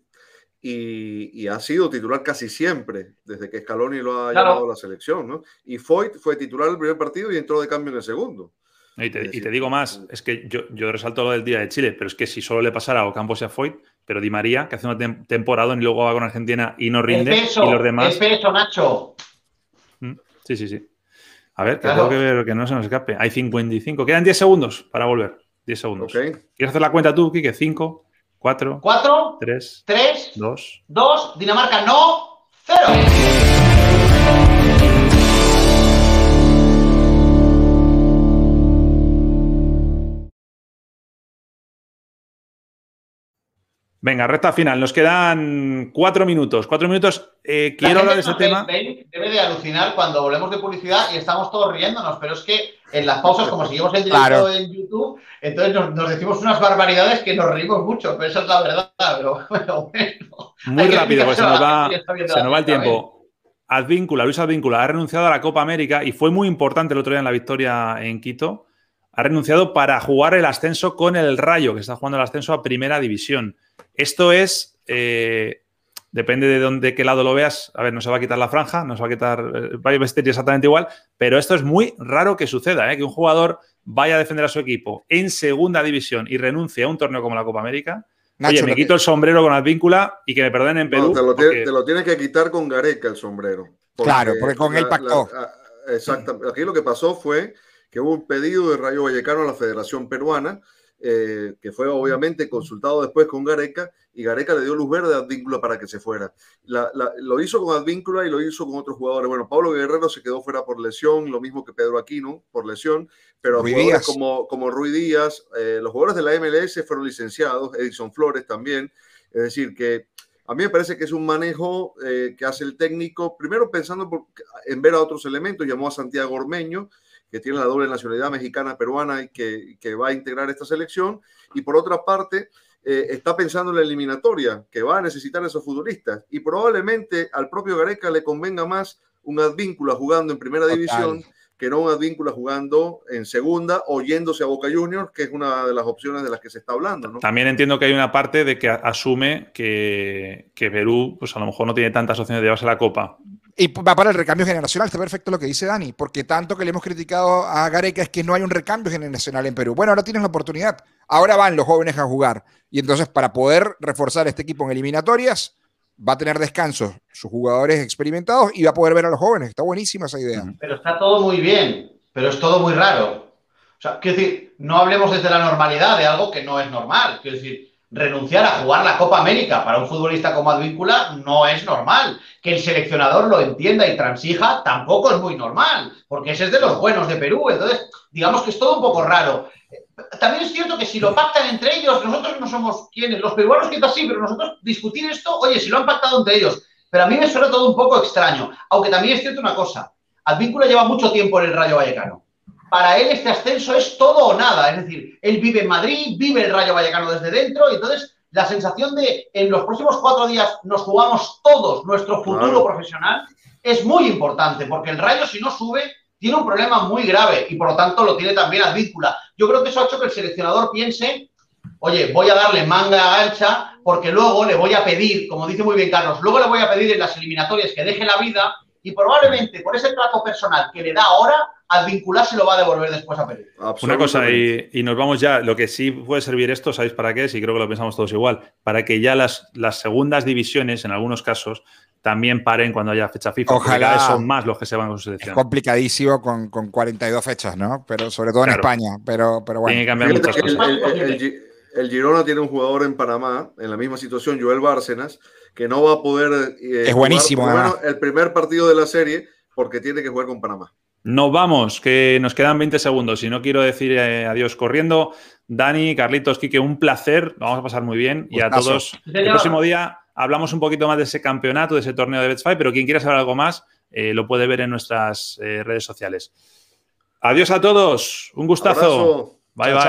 y, y ha sido titular casi siempre desde que Scaloni lo ha Claro. llamado a la selección, ¿no? Y Foyt fue titular el primer partido y entró de cambio en el segundo. Y te, y digo más, es que yo, yo resalto lo del día de Chile, pero es que si solo le pasara a Ocampos y a Foyt, pero Di María, que hace una tem- temporada y luego va con Argentina y no El rinde, peso, y los demás. el peso, Nacho. Sí, sí, sí. A ver, que Claro. tengo que ver que no se nos escape. Hay 55. Quedan 10 segundos para volver. 10 segundos. ¿Ok? ¿Quieres hacer la cuenta tú, Kike? 5, 4, Cuatro, 3, tres, 2. dos, Dinamarca no, cero. Venga, recta final. Nos quedan 4 minutos. 4 minutos. Eh, quiero La hablar de no tema. Debe de alucinar cuando volvemos de publicidad y estamos todos riéndonos, pero es que en las pausas, como seguimos en directo Claro. en YouTube, entonces nos, nos decimos unas barbaridades que nos reímos mucho, pero esa es la verdad. Pero, pero bueno, Muy rápido, porque se nos va, se nos va el tiempo. Advíncula, Luis Advíncula, ha renunciado a la Copa América y fue muy importante el otro día en la victoria en Quito. Ha renunciado para jugar el ascenso con el Rayo, que está jugando el ascenso a Primera División. Esto es, eh, depende de dónde, qué lado lo veas. A ver, no se va a quitar la franja, no se va a quitar, eh, va a vestir exactamente igual, pero esto es muy raro que suceda, ¿eh? que un jugador vaya a defender a su equipo en Segunda División y renuncie a un torneo como la Copa América. Nacho, Oye, me quito el sombrero con Advíncula y que me perdonen en Perú. No, te, lo porque- tie- te lo tienes que quitar con Gareca el sombrero. Claro, porque con él pactó. Exactamente. Aquí lo que pasó fue que hubo un pedido de Rayo Vallecano a la Federación Peruana eh, que fue obviamente consultado después con Gareca, y Gareca le dio luz verde a Advíncula para que se fuera. lo hizo con Advíncula y lo hizo con otros jugadores. Bueno, Pablo Guerrero se quedó fuera por lesión, lo mismo que Pedro Aquino por lesión, pero jugadores como, como Rui Díaz, eh, los jugadores de la MLS fueron licenciados, Edison Flores también, es decir, que a mí me parece que es un manejo eh, que hace el técnico, primero pensando en ver a otros elementos, llamó a Santiago Ormeño, que tiene la doble nacionalidad mexicana-peruana y que, que, va a integrar esta selección, y por otra parte, eh, está pensando en la eliminatoria, que va a necesitar a esos futbolistas, y probablemente al propio Gareca le convenga más un Advíncula jugando en primera división que no un Advíncula jugando en segunda o yéndose a Boca Juniors, que es una de las opciones de las que se está hablando. ¿no? También entiendo que hay una parte de que asume que, que Perú, pues a lo mejor no tiene tantas opciones de llevarse la copa. Y va para el recambio generacional, está perfecto lo que dice Dani, porque tanto que le hemos criticado a Gareca es que no hay un recambio generacional en Perú. Bueno, ahora tienes la oportunidad, ahora van los jóvenes a jugar. Y entonces, para poder reforzar este equipo en eliminatorias, va a tener descanso sus jugadores experimentados y va a poder ver a los jóvenes. Está buenísima esa idea. Pero está todo muy bien, pero es todo muy raro. O sea, quiero decir, no hablemos desde la normalidad de algo que no es normal. Quiero decir, renunciar a jugar la Copa América para un futbolista como Advíncula no es normal. Que el seleccionador lo entienda y transija tampoco es muy normal, porque ese es de los buenos de Perú. Entonces, digamos que es todo un poco raro también es cierto que si lo pactan entre ellos, nosotros no somos quienes, los peruanos quizás sí, pero nosotros discutir esto, oye, si lo han pactado entre ellos, pero a mí me suena todo un poco extraño, aunque también es cierto una cosa, Advíncula lleva mucho tiempo en el Rayo Vallecano. Para él este ascenso es todo o nada, es decir, él vive en Madrid, vive el Rayo Vallecano desde dentro, y entonces la sensación de en los próximos cuatro días nos jugamos todos nuestro futuro profesional es muy importante, porque el Rayo si no sube tiene un problema muy grave y por lo tanto lo tiene también Advíncula. Yo creo que eso ha hecho que el seleccionador piense, oye, voy a darle manga ancha porque luego le voy a pedir, como dice muy bien Carlos, luego le voy a pedir en las eliminatorias que deje la vida y probablemente por ese trato personal que le da ahora, Advíncula se lo va a devolver después a Perú. Una cosa, y, nos vamos ya, lo que sí puede servir esto, ¿sabéis para qué? Sí, creo que lo pensamos todos igual, para que ya las, las segundas divisiones, en algunos casos, también paren cuando haya fecha FIFA. Ojalá. son más los que se van con su selección. Es complicadísimo con, con 42 fechas, ¿no? Pero sobre todo en España. Pero, pero bueno. Tiene que cambiar muchas cosas. El, Girona tiene un jugador en Panamá, en la misma situación, Joel Bárcenas, que no va a poder. Eh, es buenísimo, bueno, el primer partido de la serie porque tiene que jugar con Panamá. Nos vamos, que nos quedan 20 segundos y no quiero decir eh, adiós corriendo. Dani, Carlitos, Quique, un placer. Vamos a pasar muy bien. Y a todos, el próximo día hablamos un poquito más de ese campeonato, de ese torneo de Betfair, pero quien quiera saber algo más eh, lo puede ver en nuestras eh, redes sociales. Adiós a todos, un gustazo. Bye, bye.